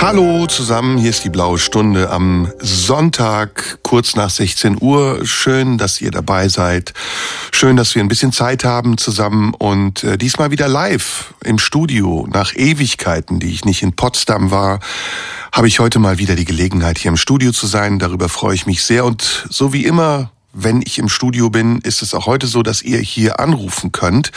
Hallo zusammen, hier ist die blaue Stunde am Sonntag, kurz nach 16 Uhr. Schön, dass ihr dabei seid. Schön, dass wir ein bisschen Zeit haben zusammen und äh, diesmal wieder live im Studio. Nach Ewigkeiten, die ich nicht in Potsdam war, habe ich heute mal wieder die Gelegenheit, hier im Studio zu sein. Darüber freue ich mich sehr und so wie immer wenn ich im Studio bin, ist es auch heute so, dass ihr hier anrufen könnt.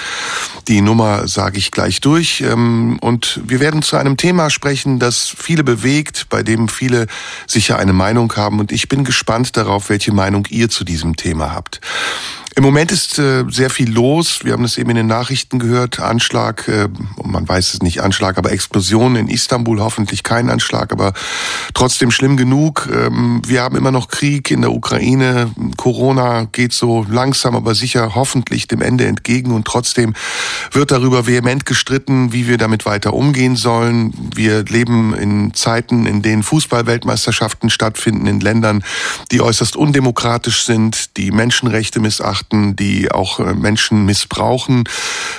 Die Nummer sage ich gleich durch. Ähm, und wir werden zu einem Thema sprechen, das viele bewegt, bei dem viele sicher eine Meinung haben. Und ich bin gespannt darauf, welche Meinung ihr zu diesem Thema habt. Im Moment ist äh, sehr viel los. Wir haben es eben in den Nachrichten gehört. Anschlag, äh, man weiß es nicht, Anschlag, aber Explosion in Istanbul, hoffentlich kein Anschlag, aber trotzdem schlimm genug. Ähm, wir haben immer noch Krieg in der Ukraine. Corona geht so langsam, aber sicher hoffentlich dem Ende entgegen und trotzdem wird darüber vehement gestritten, wie wir damit weiter umgehen sollen. Wir leben in Zeiten, in denen Fußballweltmeisterschaften stattfinden in Ländern, die äußerst undemokratisch sind, die Menschenrechte missachten beobachten, die auch äh, Menschen missbrauchen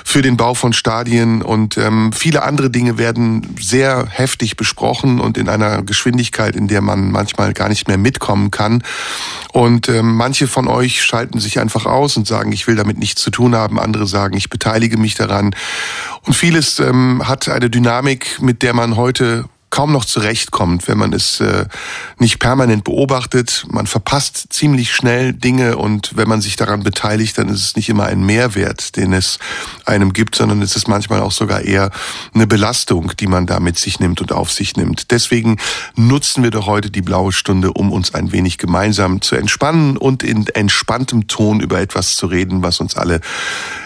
für den Bau von Stadien und ähm, viele andere Dinge werden sehr heftig besprochen und in einer Geschwindigkeit, in der man manchmal gar nicht mehr mitkommen kann. Und ähm, manche von euch schalten sich einfach aus und sagen, ich will damit nichts zu tun haben. Andere sagen, ich beteilige mich daran. Und vieles ähm, hat eine Dynamik, mit der man heute kaum noch zurechtkommt, wenn man es äh, nicht permanent beobachtet. Man verpasst ziemlich schnell Dinge und wenn man sich daran beteiligt, dann ist es nicht immer ein Mehrwert, den es einem gibt, sondern es ist manchmal auch sogar eher eine Belastung, die man da mit sich nimmt und auf sich nimmt. Deswegen nutzen wir doch heute die blaue Stunde, um uns ein wenig gemeinsam zu entspannen und in entspanntem Ton über etwas zu reden, was uns alle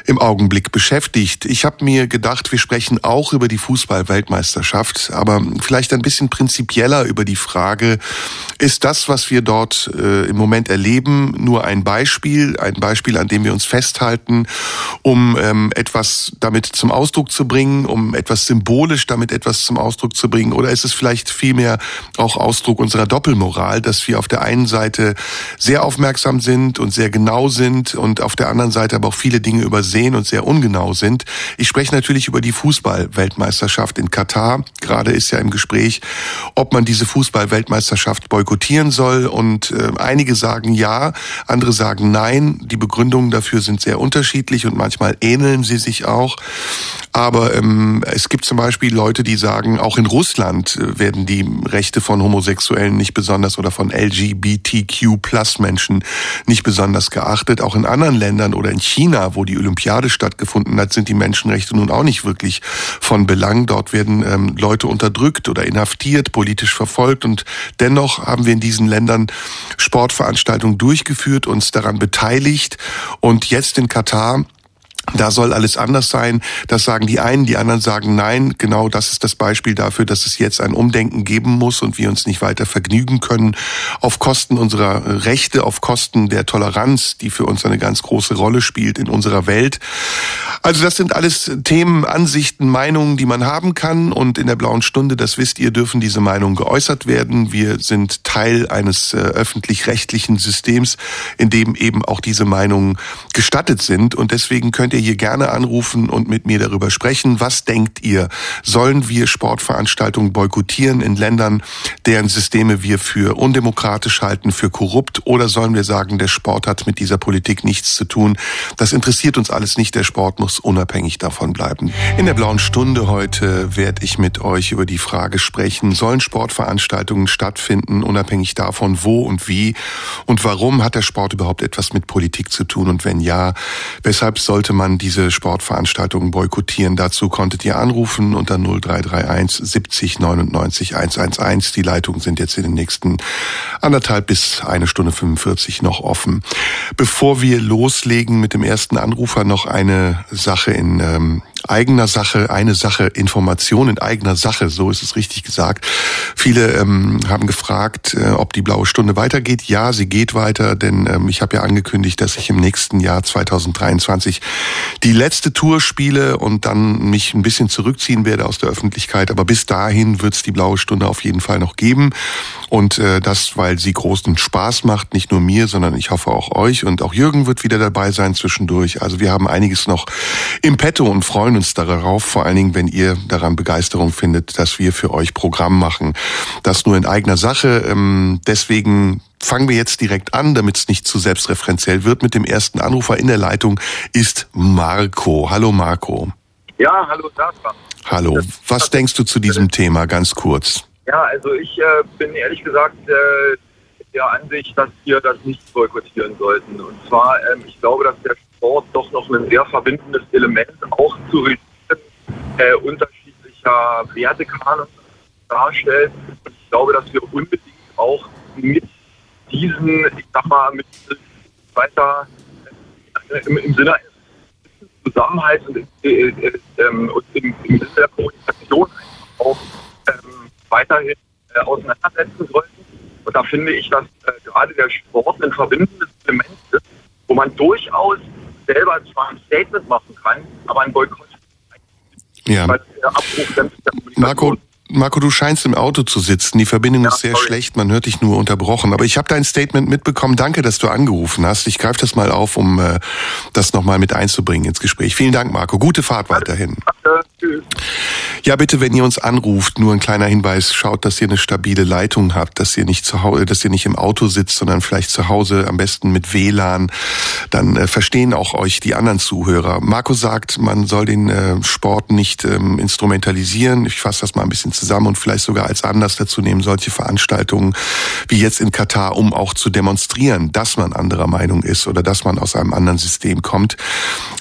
im Augenblick beschäftigt. Ich habe mir gedacht, wir sprechen auch über die Fußball-Weltmeisterschaft, aber vielleicht ein bisschen prinzipieller über die Frage, ist das, was wir dort äh, im Moment erleben, nur ein Beispiel, ein Beispiel, an dem wir uns festhalten, um ähm, etwas damit zum Ausdruck zu bringen, um etwas symbolisch damit etwas zum Ausdruck zu bringen, oder ist es vielleicht vielmehr auch Ausdruck unserer Doppelmoral, dass wir auf der einen Seite sehr aufmerksam sind und sehr genau sind und auf der anderen Seite aber auch viele Dinge übersehen und sehr ungenau sind. Ich spreche natürlich über die Fußball-Weltmeisterschaft in Katar. Gerade ist ja im Gespräch, ob man diese Fußball-Weltmeisterschaft boykottieren soll. Und äh, einige sagen ja, andere sagen nein. Die Begründungen dafür sind sehr unterschiedlich und manchmal ähneln sie sich auch. Aber ähm, es gibt zum Beispiel Leute, die sagen, auch in Russland äh, werden die Rechte von Homosexuellen nicht besonders oder von LGBTQ-Plus-Menschen nicht besonders geachtet. Auch in anderen Ländern oder in China, wo die Olympiade stattgefunden hat, sind die Menschenrechte nun auch nicht wirklich von Belang. Dort werden ähm, Leute unterdrückt oder inhaftiert, politisch verfolgt. Und dennoch haben wir in diesen Ländern Sportveranstaltungen durchgeführt, uns daran beteiligt. Und jetzt in Katar da soll alles anders sein. Das sagen die einen, die anderen sagen nein. Genau das ist das Beispiel dafür, dass es jetzt ein Umdenken geben muss und wir uns nicht weiter vergnügen können auf Kosten unserer Rechte, auf Kosten der Toleranz, die für uns eine ganz große Rolle spielt in unserer Welt. Also das sind alles Themen, Ansichten, Meinungen, die man haben kann und in der blauen Stunde, das wisst ihr, dürfen diese Meinungen geäußert werden. Wir sind Teil eines äh, öffentlich-rechtlichen Systems, in dem eben auch diese Meinungen gestattet sind und deswegen könnt ihr ihr hier gerne anrufen und mit mir darüber sprechen. Was denkt ihr? Sollen wir Sportveranstaltungen boykottieren in Ländern, deren Systeme wir für undemokratisch halten, für korrupt? Oder sollen wir sagen, der Sport hat mit dieser Politik nichts zu tun? Das interessiert uns alles nicht. Der Sport muss unabhängig davon bleiben. In der blauen Stunde heute werde ich mit euch über die Frage sprechen, sollen Sportveranstaltungen stattfinden, unabhängig davon, wo und wie und warum hat der Sport überhaupt etwas mit Politik zu tun? Und wenn ja, weshalb sollte man man diese Sportveranstaltungen boykottieren. Dazu konntet ihr anrufen unter 0331 70 99 111. Die Leitungen sind jetzt in den nächsten anderthalb bis eine Stunde 45 noch offen. Bevor wir loslegen mit dem ersten Anrufer noch eine Sache in ähm, eigener Sache, eine Sache, Information in eigener Sache, so ist es richtig gesagt. Viele ähm, haben gefragt, äh, ob die blaue Stunde weitergeht. Ja, sie geht weiter, denn ähm, ich habe ja angekündigt, dass ich im nächsten Jahr 2023 die letzte Tour spiele und dann mich ein bisschen zurückziehen werde aus der Öffentlichkeit. Aber bis dahin wird es die blaue Stunde auf jeden Fall noch geben. Und äh, das, weil sie großen Spaß macht, nicht nur mir, sondern ich hoffe auch euch. Und auch Jürgen wird wieder dabei sein zwischendurch. Also wir haben einiges noch im Petto und freuen uns darauf, vor allen Dingen, wenn ihr daran Begeisterung findet, dass wir für euch Programm machen. Das nur in eigener Sache. Ähm, deswegen fangen wir jetzt direkt an, damit es nicht zu selbstreferenziell wird. Mit dem ersten Anrufer in der Leitung ist Marco. Hallo Marco. Ja, hallo Sascha. Hallo. Was denkst du zu diesem Thema ganz kurz? Ja, also ich äh, bin ehrlich gesagt äh, der Ansicht, dass wir das nicht boykottieren sollten. Und zwar, ähm, ich glaube, dass der Sport doch noch ein sehr verbindendes Element auch zu äh, unterschiedlicher Wertekanon darstellt. Ich glaube, dass wir unbedingt auch mit diesen, ich sag mal, mit weiter äh, im, im Sinne eines Zusammenhalts und, äh, äh, ähm, und im, im, Sinne der Kommunikation auch ähm, weiterhin äh, auseinandersetzen sollten. Und da finde ich, dass äh, gerade der Sport ein verbindendes Element ist, wo man durchaus selber zwar ein Statement machen kann, aber ein Boykott. Ja. Marco, Marco, du scheinst im Auto zu sitzen. Die Verbindung ja, ist sehr sorry. schlecht, man hört dich nur unterbrochen. Aber ich habe dein Statement mitbekommen. Danke, dass du angerufen hast. Ich greife das mal auf, um äh, das nochmal mit einzubringen ins Gespräch. Vielen Dank, Marco. Gute Fahrt weiterhin. Tschüss. Ja, bitte, wenn ihr uns anruft, nur ein kleiner Hinweis, schaut, dass ihr eine stabile Leitung habt, dass ihr nicht zu Hause, dass ihr nicht im Auto sitzt, sondern vielleicht zu Hause, am besten mit WLAN. Dann äh, verstehen auch euch die anderen Zuhörer. Marco sagt, man soll den äh, Sport nicht ähm, instrumentalisieren. Ich fasse das mal ein bisschen zusammen und vielleicht sogar als Anlass dazu nehmen, solche Veranstaltungen wie jetzt in Katar, um auch zu demonstrieren, dass man anderer Meinung ist oder dass man aus einem anderen System kommt.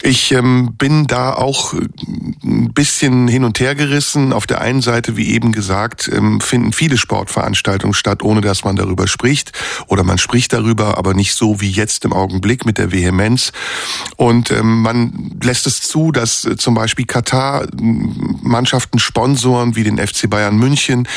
Ich ähm, bin da auch ein bisschen hin und her gerissen. Auf der einen Seite, wie eben gesagt, ähm, finden viele Sportveranstaltungen statt, ohne dass man darüber spricht. Oder man spricht darüber, aber nicht so wie jetzt im Augenblick mit der Vehemenz. Und ähm, man lässt es zu, dass äh, zum Beispiel Katar Mannschaften sponsoren wie den FC Bayern München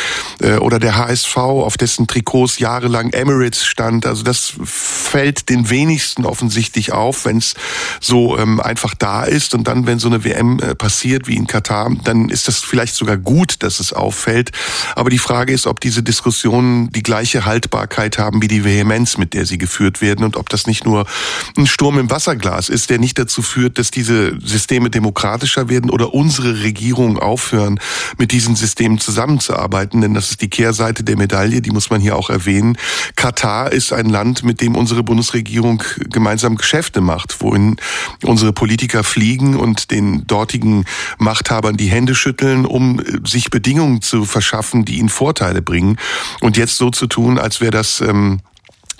äh, oder der HSV, auf dessen Trikots jahrelang Emirates stand. Also das fällt den wenigsten offensichtlich auf, wenn es so ähm, einfach da ist. Und dann, wenn so eine WM äh, passiert wie in Katar, dann ist das vielleicht sogar gut, dass es auffällt. Aber die Frage ist, ob diese Diskussionen die gleiche Haltbarkeit haben wie die Vehemenz, mit der sie geführt werden und ob das nicht nur ein Sturm im Wasserglas ist, der nicht dazu führt, dass diese Systeme demokratischer werden oder unsere Regierungen aufhören, mit diesen Systemen zusammenzuarbeiten. Denn das ist die Kehrseite der Medaille, die muss man hier auch erwähnen. Katar ist ein Land, mit dem unsere Bundesregierung gemeinsam Geschäfte macht, wohin unsere Politiker fliegen und den dortigen Machthabern die Hände schütteln, um sich Bedingungen zu verschaffen, die ihnen Vorteile bringen. Und jetzt so zu tun, als wäre das ähm,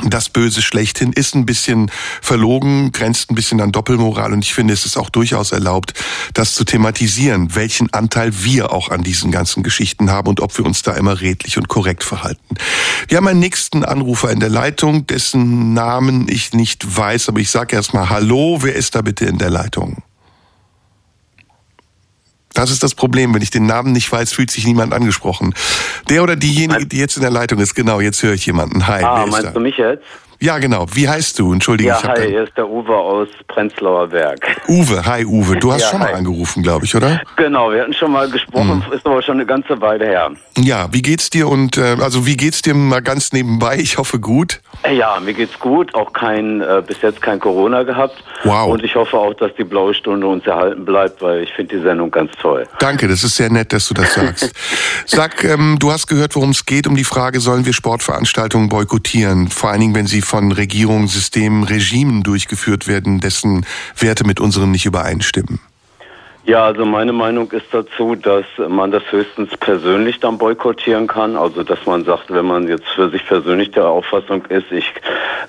das Böse schlechthin ist ein bisschen verlogen, grenzt ein bisschen an Doppelmoral und ich finde, es ist auch durchaus erlaubt, das zu thematisieren, welchen Anteil wir auch an diesen ganzen Geschichten haben und ob wir uns da immer redlich und korrekt verhalten. Wir haben einen nächsten Anrufer in der Leitung, dessen Namen ich nicht weiß, aber ich sage erstmal Hallo, wer ist da bitte in der Leitung? Das ist das Problem. Wenn ich den Namen nicht weiß, fühlt sich niemand angesprochen. Der oder diejenige, die jetzt in der Leitung ist, genau, jetzt höre ich jemanden. Hi, ah, wer meinst du mich jetzt? Ja, genau. Wie heißt du? Entschuldige, ja, ich hi, hier ist der Uwe aus Prenzlauer Berg. Uwe, hi Uwe. Du hast ja, schon hi. mal angerufen, glaube ich, oder? Genau, wir hatten schon mal gesprochen, hm. ist aber schon eine ganze Weile her. Ja, wie geht's dir und äh, also wie geht's dir mal ganz nebenbei? Ich hoffe gut. Ja, mir geht's gut, auch kein äh, bis jetzt kein Corona gehabt. Wow. Und ich hoffe auch, dass die blaue Stunde uns erhalten bleibt, weil ich finde die Sendung ganz toll. Danke, das ist sehr nett, dass du das sagst. Sag, ähm, du hast gehört, worum es geht, um die Frage, sollen wir Sportveranstaltungen boykottieren? Vor allen Dingen, wenn sie von Regierungen Systemen, Regimen durchgeführt werden, dessen Werte mit unseren nicht übereinstimmen. Ja, also meine Meinung ist dazu, dass man das höchstens persönlich dann boykottieren kann. Also dass man sagt, wenn man jetzt für sich persönlich der Auffassung ist, ich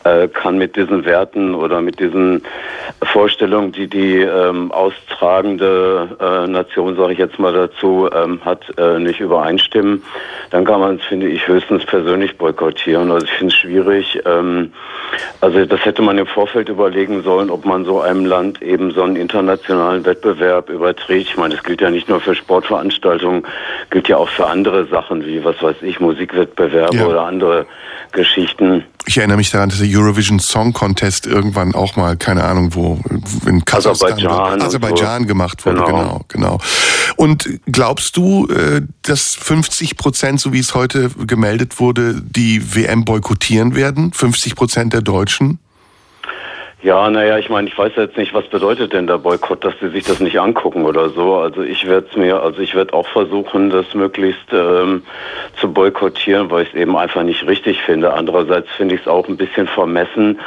äh, kann mit diesen Werten oder mit diesen Vorstellungen, die die ähm, austragende äh, Nation, sage ich jetzt mal dazu, ähm, hat, äh, nicht übereinstimmen, dann kann man es, finde ich, höchstens persönlich boykottieren. Also ich finde es schwierig. Ähm, also das hätte man im Vorfeld überlegen sollen, ob man so einem Land eben so einen internationalen Wettbewerb überträgt. Ich meine, das gilt ja nicht nur für Sportveranstaltungen, gilt ja auch für andere Sachen wie, was weiß ich, Musikwettbewerbe ja. oder andere Geschichten. Ich erinnere mich daran, dass der Eurovision Song Contest irgendwann auch mal, keine Ahnung wo, in Kasachstan, Aserbaidschan, Aserbaidschan so. gemacht wurde. Genau. genau, genau. Und glaubst du, äh, dass 50 Prozent, so wie es heute gemeldet wurde, die WM boykottieren werden? 50 Prozent der Deutschen? Ja, naja, ich meine, ich weiß jetzt nicht, was bedeutet denn der Boykott, dass sie sich das nicht angucken oder so. Also ich werde es mir, also ich werde auch versuchen, das möglichst ähm, zu boykottieren, weil ich es eben einfach nicht richtig finde. Andererseits finde ich es auch ein bisschen vermessen,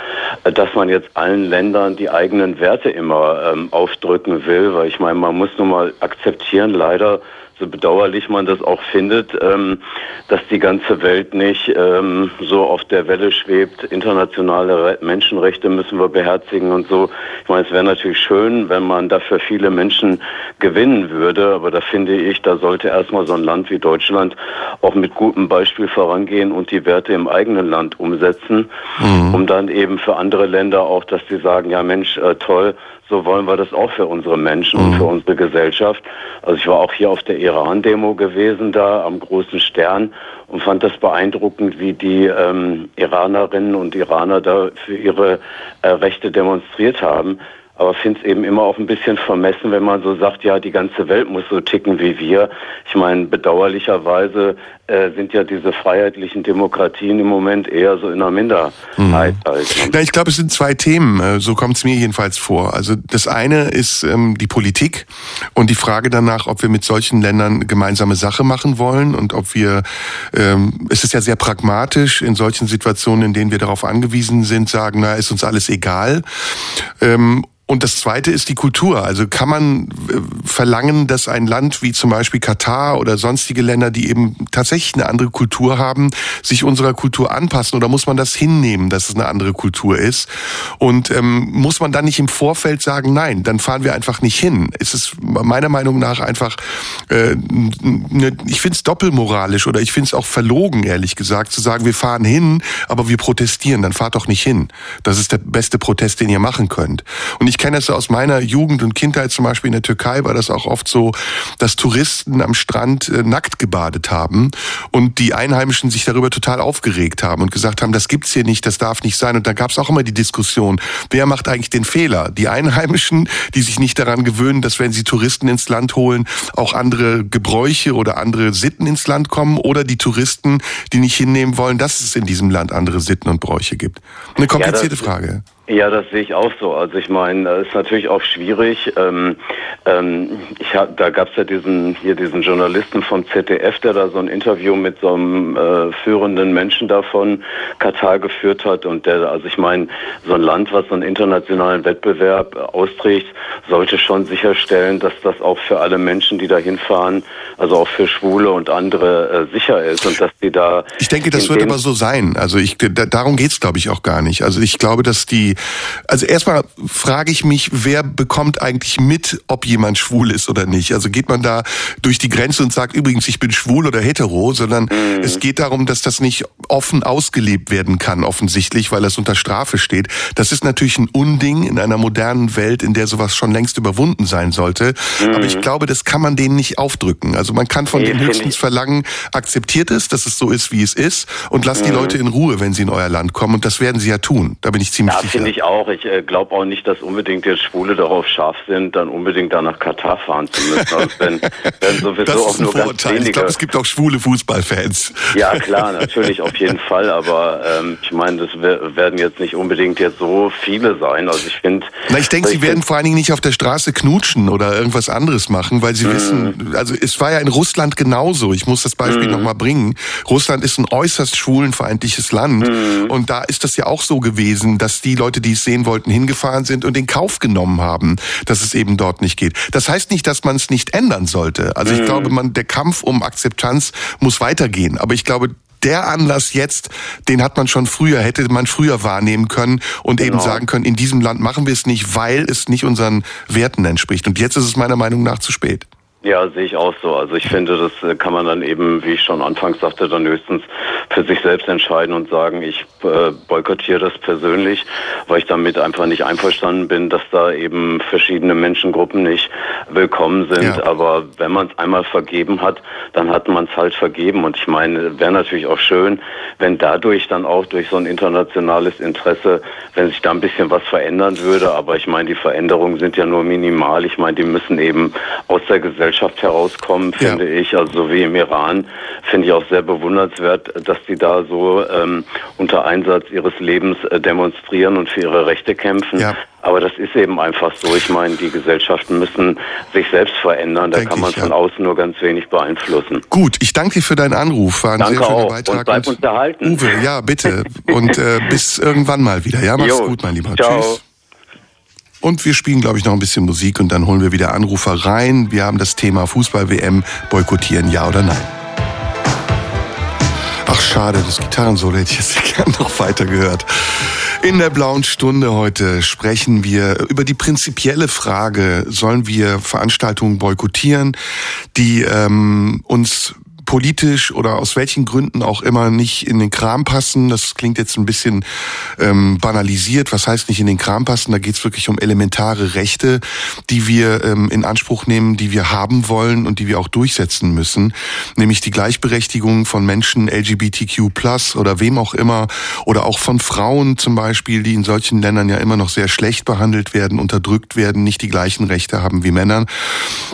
äh, dass man jetzt allen Ländern die eigenen Werte immer ähm, aufdrücken will, weil ich meine, man muss nun mal akzeptieren, leider so bedauerlich man das auch findet, ähm, dass die ganze Welt nicht ähm, so auf der Welle schwebt. Internationale Menschenrechte müssen wir beherzigen und so. Ich meine, es wäre natürlich schön, wenn man dafür viele Menschen gewinnen würde, aber da finde ich, da sollte erstmal so ein Land wie Deutschland auch mit gutem Beispiel vorangehen und die Werte im eigenen Land umsetzen, mhm. um dann eben für andere Länder auch, dass die sagen, ja Mensch, äh, toll, so wollen wir das auch für unsere Menschen mhm. und für unsere Gesellschaft. Also ich war auch hier auf der Iran-Demo gewesen, da am großen Stern und fand das beeindruckend, wie die ähm, Iranerinnen und Iraner da für ihre äh, Rechte demonstriert haben. Aber finde es eben immer auch ein bisschen vermessen, wenn man so sagt, ja, die ganze Welt muss so ticken wie wir. Ich meine, bedauerlicherweise äh, sind ja diese freiheitlichen Demokratien im Moment eher so in einer Minderheit. Mhm. Halt, ne? Ja, ich glaube, es sind zwei Themen, äh, so kommt es mir jedenfalls vor. Also das eine ist ähm, die Politik und die Frage danach, ob wir mit solchen Ländern gemeinsame Sache machen wollen und ob wir, ähm, es ist ja sehr pragmatisch, in solchen Situationen, in denen wir darauf angewiesen sind, sagen, na, ist uns alles egal. Ähm, und das Zweite ist die Kultur. Also kann man äh, verlangen, dass ein Land wie zum Beispiel Katar oder sonstige Länder, die eben tatsächlich eine andere Kultur haben, sich unserer Kultur anpassen? Oder muss man das hinnehmen, dass es eine andere Kultur ist? Und ähm, muss man dann nicht im Vorfeld sagen, nein, dann fahren wir einfach nicht hin? Es ist meiner Meinung nach einfach, äh, ne, ich finde es doppelmoralisch oder ich finde es auch verlogen, ehrlich gesagt, zu sagen, wir fahren hin, aber wir protestieren. Dann fahrt doch nicht hin. Das ist der beste Protest, den ihr machen könnt. Und ich kenne das aus meiner Jugend und Kindheit, zum Beispiel in der Türkei war das auch oft so, dass Touristen am Strand äh, nackt gebadet haben und die Einheimischen sich darüber total aufgeregt haben und gesagt haben, das gibt's hier nicht, das darf nicht sein. Und da gab es auch immer die Diskussion, wer macht eigentlich den Fehler? Die Einheimischen, die sich nicht daran gewöhnen, dass wenn sie Touristen ins Land holen, auch andere Gebräuche oder andere Sitten ins Land kommen, oder die Touristen, die nicht hinnehmen wollen, dass es in diesem Land andere Sitten und Bräuche gibt. Eine komplizierte ja, Frage. Ja, das sehe ich auch so. Also ich meine, das ist natürlich auch schwierig. Ähm, ähm, ich hab, da gab es ja diesen hier diesen Journalisten vom ZDF, der da so ein Interview mit so einem äh, führenden Menschen davon Katar geführt hat und der, also ich meine, so ein Land, was so einen internationalen Wettbewerb austrägt, sollte schon sicherstellen, dass das auch für alle Menschen, die da hinfahren, also auch für Schwule und andere äh, sicher ist und dass die da. Ich denke, das wird aber so sein. Also ich, da, darum geht's, glaube ich, auch gar nicht. Also ich glaube, dass die also erstmal frage ich mich, wer bekommt eigentlich mit, ob jemand schwul ist oder nicht? Also geht man da durch die Grenze und sagt übrigens, ich bin schwul oder hetero, sondern mhm. es geht darum, dass das nicht offen ausgelebt werden kann, offensichtlich, weil das unter Strafe steht. Das ist natürlich ein Unding in einer modernen Welt, in der sowas schon längst überwunden sein sollte. Mhm. Aber ich glaube, das kann man denen nicht aufdrücken. Also man kann von nee, denen höchstens verlangen, akzeptiert es, dass es so ist, wie es ist und lasst mhm. die Leute in Ruhe, wenn sie in euer Land kommen. Und das werden sie ja tun. Da bin ich ziemlich ja, sicher. Finde ich auch. Ich äh, glaube auch nicht, dass unbedingt jetzt Schwule darauf scharf sind, dann unbedingt da nach Katar fahren zu müssen. Also wenn, wenn sowieso das ist auch nur Vorurteil. ganz wenige. Ich glaube, es gibt auch schwule Fußballfans. Ja, klar, natürlich, auf jeden Fall. Aber ähm, ich meine, das werden jetzt nicht unbedingt jetzt so viele sein. Also ich finde. Na, ich denke, sie werden vor allen Dingen nicht auf der Straße knutschen oder irgendwas anderes machen, weil sie mm. wissen, also es war ja in Russland genauso. Ich muss das Beispiel mm. nochmal bringen. Russland ist ein äußerst schwulenfeindliches Land. Mm. Und da ist das ja auch so gewesen, dass die Leute Leute, die es sehen wollten, hingefahren sind und den Kauf genommen haben, dass es eben dort nicht geht. Das heißt nicht, dass man es nicht ändern sollte. Also ich mhm. glaube, man, der Kampf um Akzeptanz muss weitergehen. Aber ich glaube, der Anlass jetzt, den hat man schon früher, hätte man früher wahrnehmen können und genau. eben sagen können, in diesem Land machen wir es nicht, weil es nicht unseren Werten entspricht. Und jetzt ist es meiner Meinung nach zu spät. Ja, sehe ich auch so. Also ich finde, das äh, kann man dann eben, wie ich schon anfangs sagte, dann höchstens für sich selbst entscheiden und sagen, ich äh, boykottiere das persönlich, weil ich damit einfach nicht einverstanden bin, dass da eben verschiedene Menschengruppen nicht willkommen sind. Ja. Aber wenn man es einmal vergeben hat, dann hat man es halt vergeben. Und ich meine, wäre natürlich auch schön, wenn dadurch dann auch durch so ein internationales Interesse, wenn sich da ein bisschen was verändern würde. Aber ich meine, die Veränderungen sind ja nur minimal. Ich meine, die müssen eben aus der Gesellschaft Gesellschaft herauskommen, finde ja. ich. Also so wie im Iran finde ich auch sehr bewundernswert, dass die da so ähm, unter Einsatz ihres Lebens äh, demonstrieren und für ihre Rechte kämpfen. Ja. Aber das ist eben einfach so. Ich meine, die Gesellschaften müssen sich selbst verändern. Da Denk kann man ich, von ja. außen nur ganz wenig beeinflussen. Gut, ich danke dir für deinen Anruf. War ein danke sehr schöner auch. Beitrag. Und bleib unterhalten. Uwe, ja, bitte. Und äh, bis irgendwann mal wieder. Ja, mach's jo. gut, mein Lieber. Ciao. Tschüss. Und wir spielen, glaube ich, noch ein bisschen Musik und dann holen wir wieder Anrufer rein. Wir haben das Thema Fußball-WM boykottieren, ja oder nein. Ach schade, das Gitarrensolo hätte ich jetzt gerne noch weiter gehört. In der blauen Stunde heute sprechen wir über die prinzipielle Frage, sollen wir Veranstaltungen boykottieren, die ähm, uns politisch oder aus welchen Gründen auch immer nicht in den Kram passen. Das klingt jetzt ein bisschen ähm, banalisiert. Was heißt nicht in den Kram passen? Da geht es wirklich um elementare Rechte, die wir ähm, in Anspruch nehmen, die wir haben wollen und die wir auch durchsetzen müssen. Nämlich die Gleichberechtigung von Menschen LGBTQ oder wem auch immer oder auch von Frauen zum Beispiel, die in solchen Ländern ja immer noch sehr schlecht behandelt werden, unterdrückt werden, nicht die gleichen Rechte haben wie Männer.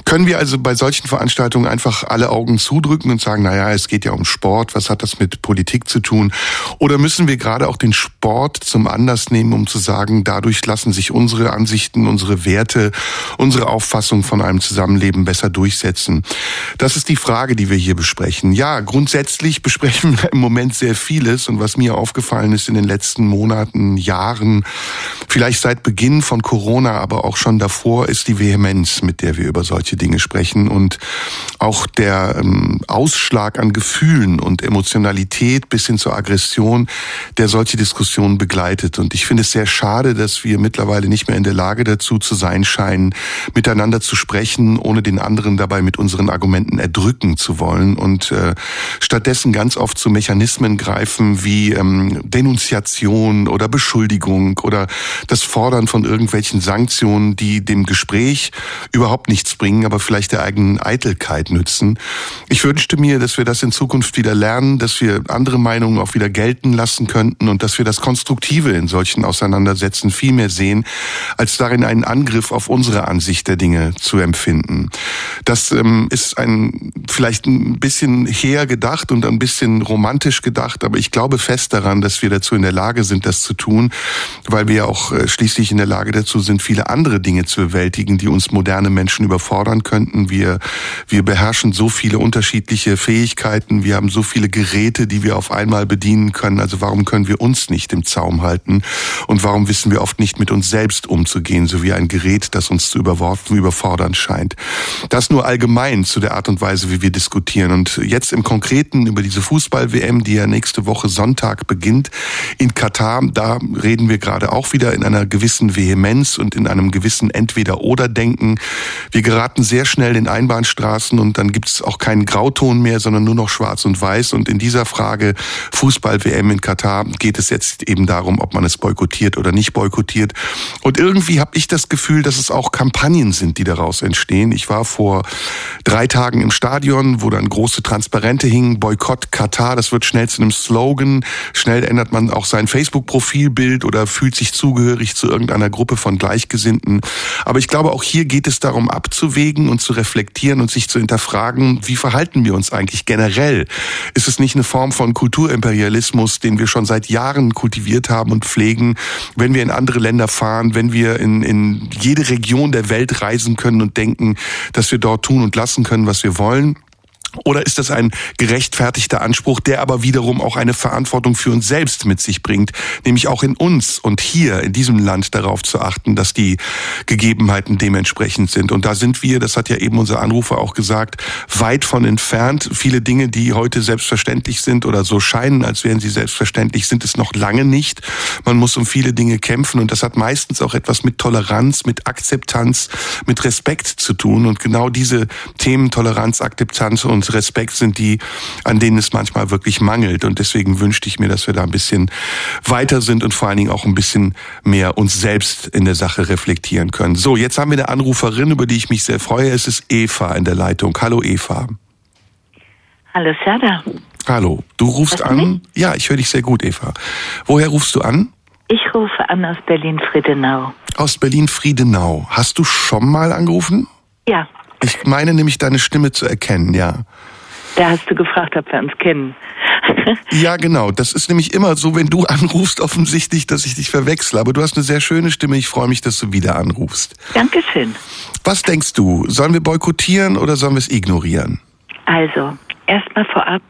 Können wir also bei solchen Veranstaltungen einfach alle Augen zudrücken und und sagen, naja, es geht ja um Sport, was hat das mit Politik zu tun? Oder müssen wir gerade auch den Sport zum Anlass nehmen, um zu sagen, dadurch lassen sich unsere Ansichten, unsere Werte, unsere Auffassung von einem Zusammenleben besser durchsetzen? Das ist die Frage, die wir hier besprechen. Ja, grundsätzlich besprechen wir im Moment sehr vieles und was mir aufgefallen ist in den letzten Monaten, Jahren, vielleicht seit Beginn von Corona, aber auch schon davor, ist die Vehemenz, mit der wir über solche Dinge sprechen und auch der ähm, Aus Ausschlag an Gefühlen und Emotionalität bis hin zur Aggression, der solche Diskussionen begleitet. Und ich finde es sehr schade, dass wir mittlerweile nicht mehr in der Lage dazu zu sein scheinen, miteinander zu sprechen, ohne den anderen dabei mit unseren Argumenten erdrücken zu wollen und äh, stattdessen ganz oft zu Mechanismen greifen wie ähm, Denunziation oder Beschuldigung oder das Fordern von irgendwelchen Sanktionen, die dem Gespräch überhaupt nichts bringen, aber vielleicht der eigenen Eitelkeit nützen. Ich wünschte mir, dass wir das in Zukunft wieder lernen, dass wir andere Meinungen auch wieder gelten lassen könnten und dass wir das Konstruktive in solchen Auseinandersetzungen viel mehr sehen, als darin einen Angriff auf unsere Ansicht der Dinge zu empfinden. Das ähm, ist ein vielleicht ein bisschen her gedacht und ein bisschen romantisch gedacht, aber ich glaube fest daran, dass wir dazu in der Lage sind, das zu tun, weil wir auch äh, schließlich in der Lage dazu sind, viele andere Dinge zu bewältigen, die uns moderne Menschen überfordern könnten. Wir, wir beherrschen so viele unterschiedliche Fähigkeiten, wir haben so viele Geräte, die wir auf einmal bedienen können. Also warum können wir uns nicht im Zaum halten? Und warum wissen wir oft nicht mit uns selbst umzugehen, so wie ein Gerät, das uns zu überfordern scheint? Das nur allgemein zu der Art und Weise, wie wir diskutieren. Und jetzt im Konkreten über diese Fußball-WM, die ja nächste Woche Sonntag beginnt in Katar, da reden wir gerade auch wieder in einer gewissen Vehemenz und in einem gewissen Entweder-Oder-Denken. Wir geraten sehr schnell in Einbahnstraßen und dann gibt es auch keinen Grauton mehr, sondern nur noch schwarz und weiß. Und in dieser Frage Fußball-WM in Katar geht es jetzt eben darum, ob man es boykottiert oder nicht boykottiert. Und irgendwie habe ich das Gefühl, dass es auch Kampagnen sind, die daraus entstehen. Ich war vor drei Tagen im Stadion, wo dann große Transparente hingen, Boykott Katar, das wird schnell zu einem Slogan. Schnell ändert man auch sein Facebook-Profilbild oder fühlt sich zugehörig zu irgendeiner Gruppe von Gleichgesinnten. Aber ich glaube, auch hier geht es darum, abzuwägen und zu reflektieren und sich zu hinterfragen, wie verhalten wir uns eigentlich generell? Ist es nicht eine Form von Kulturimperialismus, den wir schon seit Jahren kultiviert haben und pflegen, wenn wir in andere Länder fahren, wenn wir in, in jede Region der Welt reisen können und denken, dass wir dort tun und lassen können, was wir wollen? Oder ist das ein gerechtfertigter Anspruch, der aber wiederum auch eine Verantwortung für uns selbst mit sich bringt, nämlich auch in uns und hier in diesem Land darauf zu achten, dass die Gegebenheiten dementsprechend sind. Und da sind wir, das hat ja eben unser Anrufer auch gesagt, weit von entfernt. Viele Dinge, die heute selbstverständlich sind oder so scheinen, als wären sie selbstverständlich, sind es noch lange nicht. Man muss um viele Dinge kämpfen und das hat meistens auch etwas mit Toleranz, mit Akzeptanz, mit Respekt zu tun. Und genau diese Themen Toleranz, Akzeptanz und und Respekt sind die, an denen es manchmal wirklich mangelt. Und deswegen wünschte ich mir, dass wir da ein bisschen weiter sind und vor allen Dingen auch ein bisschen mehr uns selbst in der Sache reflektieren können. So, jetzt haben wir eine Anruferin, über die ich mich sehr freue. Es ist Eva in der Leitung. Hallo Eva. Hallo Serda. Hallo, du rufst an. Mich? Ja, ich höre dich sehr gut, Eva. Woher rufst du an? Ich rufe an aus Berlin-Friedenau. Aus Berlin-Friedenau. Hast du schon mal angerufen? Ja. Ich meine nämlich deine Stimme zu erkennen, ja. Da hast du gefragt, ob wir uns kennen. ja, genau. Das ist nämlich immer so, wenn du anrufst, offensichtlich, dass ich dich verwechsle. Aber du hast eine sehr schöne Stimme. Ich freue mich, dass du wieder anrufst. Dankeschön. Was denkst du? Sollen wir boykottieren oder sollen wir es ignorieren? Also, erstmal vorab,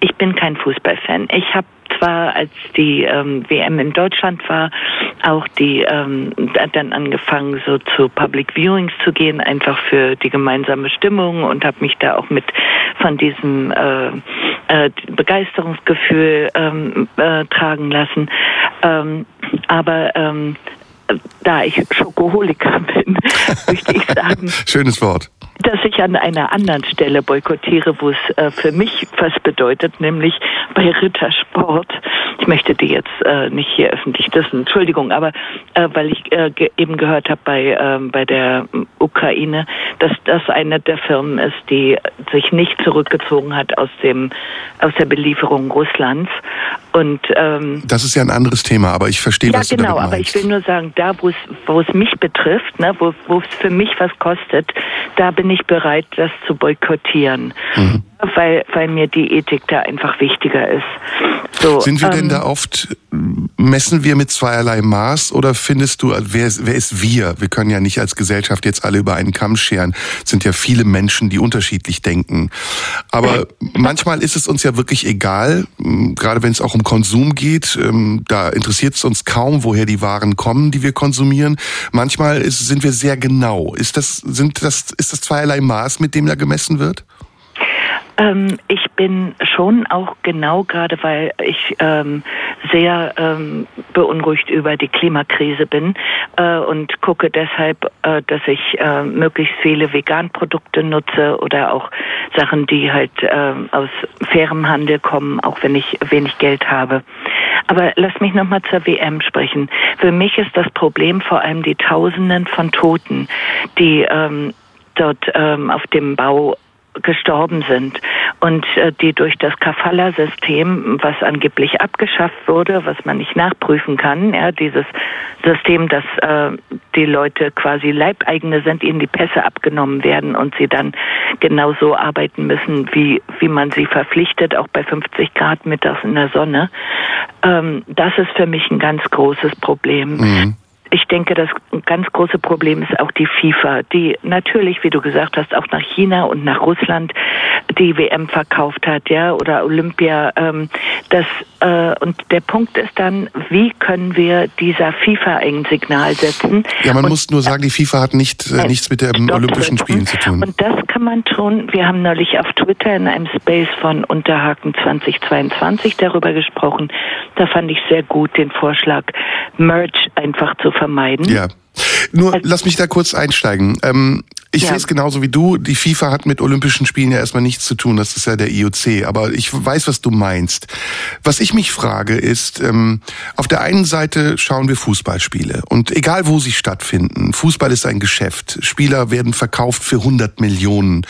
ich bin kein Fußballfan. Ich habe zwar, als die ähm, WM in Deutschland war, auch die ähm, dann angefangen, so zu Public Viewings zu gehen, einfach für die gemeinsame Stimmung und habe mich da auch mit von diesem äh, äh, Begeisterungsgefühl ähm, äh, tragen lassen. Ähm, aber ähm, da ich Schokoholiker bin, möchte ich sagen. Schönes Wort dass ich an einer anderen Stelle boykottiere, wo es äh, für mich was bedeutet, nämlich bei Rittersport. Ich möchte die jetzt äh, nicht hier öffentlich wissen, Entschuldigung, aber äh, weil ich äh, ge eben gehört habe bei, äh, bei der Ukraine, dass das eine der Firmen ist, die sich nicht zurückgezogen hat aus dem aus der Belieferung Russlands. Und ähm, das ist ja ein anderes Thema, aber ich verstehe, ja, was genau, du damit meinst. aber ich will nur sagen, da wo es wo es mich betrifft, ne, wo wo es für mich was kostet, da bin ich bereit, das zu boykottieren. Mhm weil, weil mir die Ethik da einfach wichtiger ist. So, Sind wir ähm, denn da oft, messen wir mit zweierlei Maß oder findest du, wer, wer ist wir? Wir können ja nicht als Gesellschaft jetzt alle über einen Kamm scheren. Es sind ja viele Menschen, die unterschiedlich denken. Aber manchmal ist es uns ja wirklich egal, gerade wenn es auch um Konsum geht. Ähm, da interessiert es uns kaum, woher die Waren kommen, die wir konsumieren. Manchmal ist, sind wir sehr genau. Ist das, sind das, ist das zweierlei Maß, mit dem da gemessen wird? Ähm, ich bin schon auch genau gerade, weil ich ähm, sehr ähm, beunruhigt über die Klimakrise bin äh, und gucke deshalb, äh, dass ich äh, möglichst viele Veganprodukte nutze oder auch Sachen, die halt äh, aus fairem Handel kommen, auch wenn ich wenig Geld habe. Aber lass mich nochmal zur WM sprechen. Für mich ist das Problem vor allem die Tausenden von Toten, die ähm, dort ähm, auf dem Bau gestorben sind und äh, die durch das Kafala-System, was angeblich abgeschafft wurde, was man nicht nachprüfen kann, ja, dieses System, dass äh, die Leute quasi Leibeigene sind, ihnen die Pässe abgenommen werden und sie dann genauso arbeiten müssen, wie, wie man sie verpflichtet, auch bei 50 Grad mittags in der Sonne. Ähm, das ist für mich ein ganz großes Problem. Mhm ich denke, das ganz große Problem ist auch die FIFA, die natürlich, wie du gesagt hast, auch nach China und nach Russland die WM verkauft hat, ja, oder Olympia. Ähm, das und der Punkt ist dann, wie können wir dieser FIFA ein Signal setzen? Ja, man und, muss nur sagen, die FIFA hat nicht äh, nichts mit den Olympischen Spielen zu tun. Und das kann man tun. Wir haben neulich auf Twitter in einem Space von Unterhaken 2022 darüber gesprochen. Da fand ich sehr gut den Vorschlag, Merch einfach zu vermeiden. Ja. Nur also, lass mich da kurz einsteigen. Ähm, ich ja. sehe es genauso wie du. Die FIFA hat mit Olympischen Spielen ja erstmal nichts zu tun. Das ist ja der IOC. Aber ich weiß, was du meinst. Was ich mich frage ist, ähm, auf der einen Seite schauen wir Fußballspiele. Und egal wo sie stattfinden, Fußball ist ein Geschäft. Spieler werden verkauft für 100 Millionen.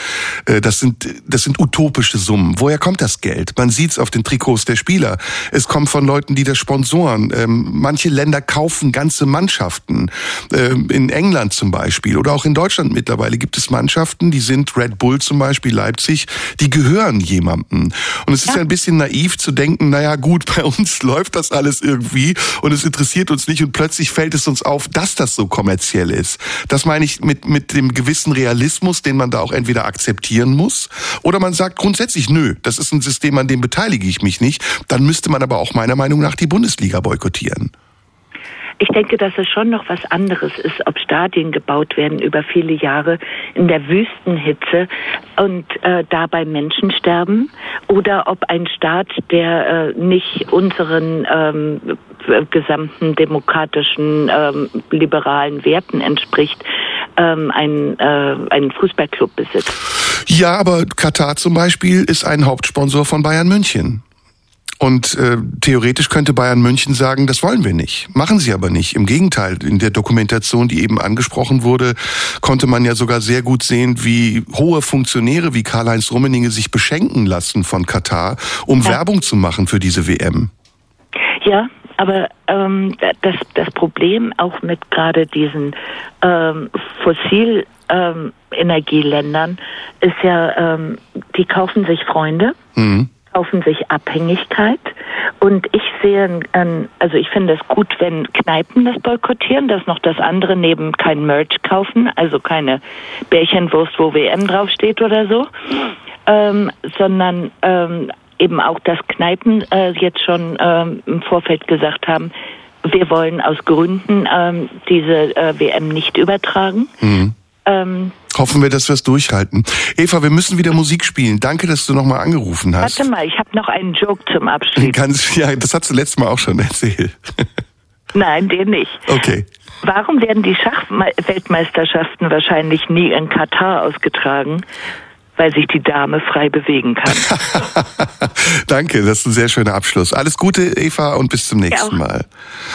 Äh, das sind, das sind utopische Summen. Woher kommt das Geld? Man sieht es auf den Trikots der Spieler. Es kommt von Leuten, die das sponsoren. Ähm, manche Länder kaufen ganze Mannschaften. Ähm, in England zum Beispiel oder auch in Deutschland mittlerweile mittlerweile gibt es Mannschaften, die sind Red Bull zum Beispiel, Leipzig, die gehören jemandem. Und es ist ja. ein bisschen naiv zu denken, naja gut, bei uns läuft das alles irgendwie und es interessiert uns nicht und plötzlich fällt es uns auf, dass das so kommerziell ist. Das meine ich mit, mit dem gewissen Realismus, den man da auch entweder akzeptieren muss oder man sagt grundsätzlich, nö, das ist ein System, an dem beteilige ich mich nicht. Dann müsste man aber auch meiner Meinung nach die Bundesliga boykottieren. Ich denke, dass es schon noch was anderes ist, ob Stadien gebaut werden über viele Jahre in der Wüstenhitze und äh, dabei Menschen sterben oder ob ein Staat, der äh, nicht unseren ähm, gesamten demokratischen ähm, liberalen Werten entspricht, ähm, ein, äh, einen Fußballclub besitzt. Ja, aber Katar zum Beispiel ist ein Hauptsponsor von Bayern München. Und äh, theoretisch könnte Bayern München sagen, das wollen wir nicht. Machen sie aber nicht. Im Gegenteil, in der Dokumentation, die eben angesprochen wurde, konnte man ja sogar sehr gut sehen, wie hohe Funktionäre wie Karl-Heinz Rummenigge sich beschenken lassen von Katar, um ja. Werbung zu machen für diese WM. Ja, aber ähm, das, das Problem auch mit gerade diesen ähm, fossil ähm, Energieländern ist ja, ähm, die kaufen sich Freunde. Mhm kaufen sich Abhängigkeit. Und ich sehe, also ich finde es gut, wenn Kneipen das boykottieren, dass noch das andere neben kein Merch kaufen, also keine Bärchenwurst, wo WM draufsteht oder so, ähm, sondern ähm, eben auch, dass Kneipen äh, jetzt schon ähm, im Vorfeld gesagt haben, wir wollen aus Gründen ähm, diese äh, WM nicht übertragen. Mhm. Ähm, Hoffen wir, dass wir es durchhalten. Eva, wir müssen wieder Musik spielen. Danke, dass du nochmal angerufen hast. Warte mal, ich habe noch einen Joke zum Abschluss. Ganz, ja, das hast du letztes Mal auch schon erzählt. Nein, den nicht. Okay. Warum werden die Schachweltmeisterschaften wahrscheinlich nie in Katar ausgetragen? Weil sich die Dame frei bewegen kann. Danke, das ist ein sehr schöner Abschluss. Alles Gute, Eva, und bis zum nächsten ja Mal.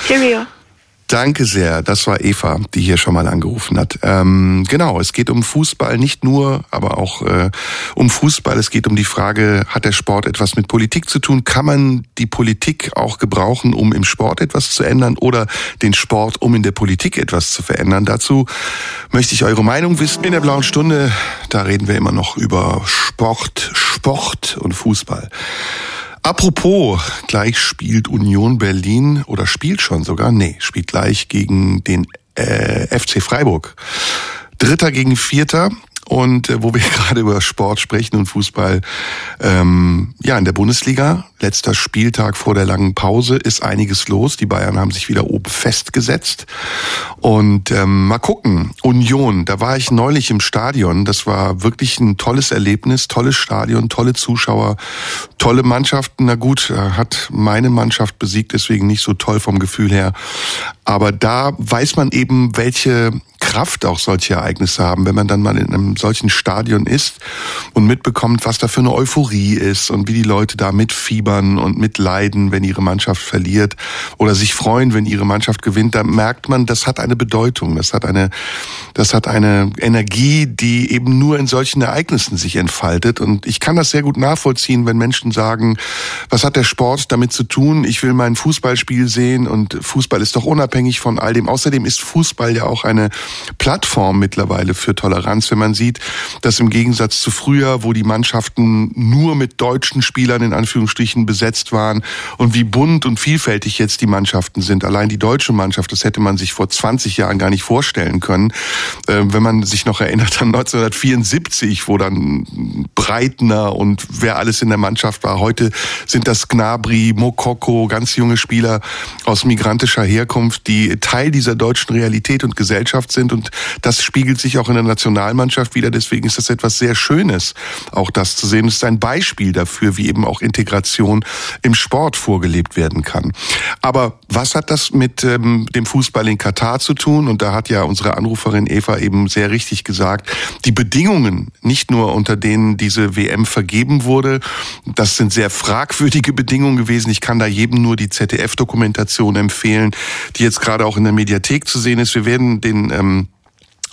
Cheerio. Danke sehr. Das war Eva, die hier schon mal angerufen hat. Ähm, genau, es geht um Fußball, nicht nur, aber auch äh, um Fußball. Es geht um die Frage, hat der Sport etwas mit Politik zu tun? Kann man die Politik auch gebrauchen, um im Sport etwas zu ändern oder den Sport, um in der Politik etwas zu verändern? Dazu möchte ich eure Meinung wissen. In der blauen Stunde, da reden wir immer noch über Sport, Sport und Fußball. Apropos, gleich spielt Union Berlin oder spielt schon sogar, nee, spielt gleich gegen den äh, FC Freiburg. Dritter gegen Vierter. Und äh, wo wir gerade über Sport sprechen und Fußball, ähm, ja, in der Bundesliga, letzter Spieltag vor der langen Pause, ist einiges los. Die Bayern haben sich wieder oben festgesetzt. Und ähm, mal gucken, Union, da war ich neulich im Stadion. Das war wirklich ein tolles Erlebnis, tolles Stadion, tolle Zuschauer, tolle Mannschaften. Na gut, äh, hat meine Mannschaft besiegt, deswegen nicht so toll vom Gefühl her. Aber da weiß man eben, welche Kraft auch solche Ereignisse haben, wenn man dann mal in einem solchen Stadion ist und mitbekommt, was da für eine Euphorie ist und wie die Leute da mitfiebern und mitleiden, wenn ihre Mannschaft verliert oder sich freuen, wenn ihre Mannschaft gewinnt, da merkt man, das hat eine Bedeutung, das hat eine, das hat eine Energie, die eben nur in solchen Ereignissen sich entfaltet und ich kann das sehr gut nachvollziehen, wenn Menschen sagen, was hat der Sport damit zu tun? Ich will mein Fußballspiel sehen und Fußball ist doch unabhängig von all dem. Außerdem ist Fußball ja auch eine Plattform mittlerweile für Toleranz, wenn man sieht, dass im Gegensatz zu früher, wo die Mannschaften nur mit deutschen Spielern in Anführungsstrichen besetzt waren und wie bunt und vielfältig jetzt die Mannschaften sind. Allein die deutsche Mannschaft, das hätte man sich vor 20 Jahren gar nicht vorstellen können. Äh, wenn man sich noch erinnert an 1974, wo dann Breitner und wer alles in der Mannschaft war. Heute sind das Gnabry, Mokoko, ganz junge Spieler aus migrantischer Herkunft, die Teil dieser deutschen Realität und Gesellschaft sind und das spiegelt sich auch in der Nationalmannschaft wieder. Deswegen ist das etwas sehr Schönes, auch das zu sehen. Es ist ein Beispiel dafür, wie eben auch Integration im Sport vorgelebt werden kann. Aber was hat das mit ähm, dem Fußball in Katar zu tun? Und da hat ja unsere Anruferin Eva eben sehr richtig gesagt, die Bedingungen, nicht nur unter denen diese WM vergeben wurde, das sind sehr fragwürdige Bedingungen gewesen. Ich kann da jedem nur die ZDF-Dokumentation empfehlen, die jetzt gerade auch in der Mediathek zu sehen ist. Wir werden den ähm,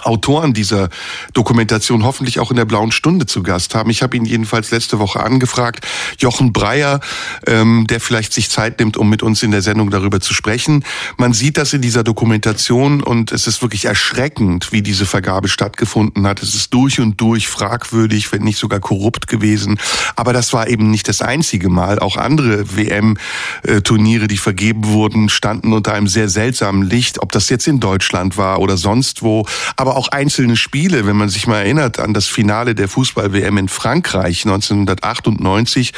Autoren dieser Dokumentation hoffentlich auch in der Blauen Stunde zu Gast haben. Ich habe ihn jedenfalls letzte Woche angefragt. Jochen Breyer, ähm, der vielleicht sich Zeit nimmt, um mit uns in der Sendung darüber zu sprechen. Man sieht das in dieser Dokumentation und es ist wirklich erschreckend, wie diese Vergabe stattgefunden hat. Es ist durch und durch fragwürdig, wenn nicht sogar korrupt gewesen. Aber das war eben nicht das einzige Mal. Auch andere WM-Turniere, die vergeben wurden, standen unter einem sehr seltsamen Licht. Ob das jetzt in Deutschland war oder sonst wo. Aber aber auch einzelne Spiele, wenn man sich mal erinnert an das Finale der Fußball-WM in Frankreich 1998,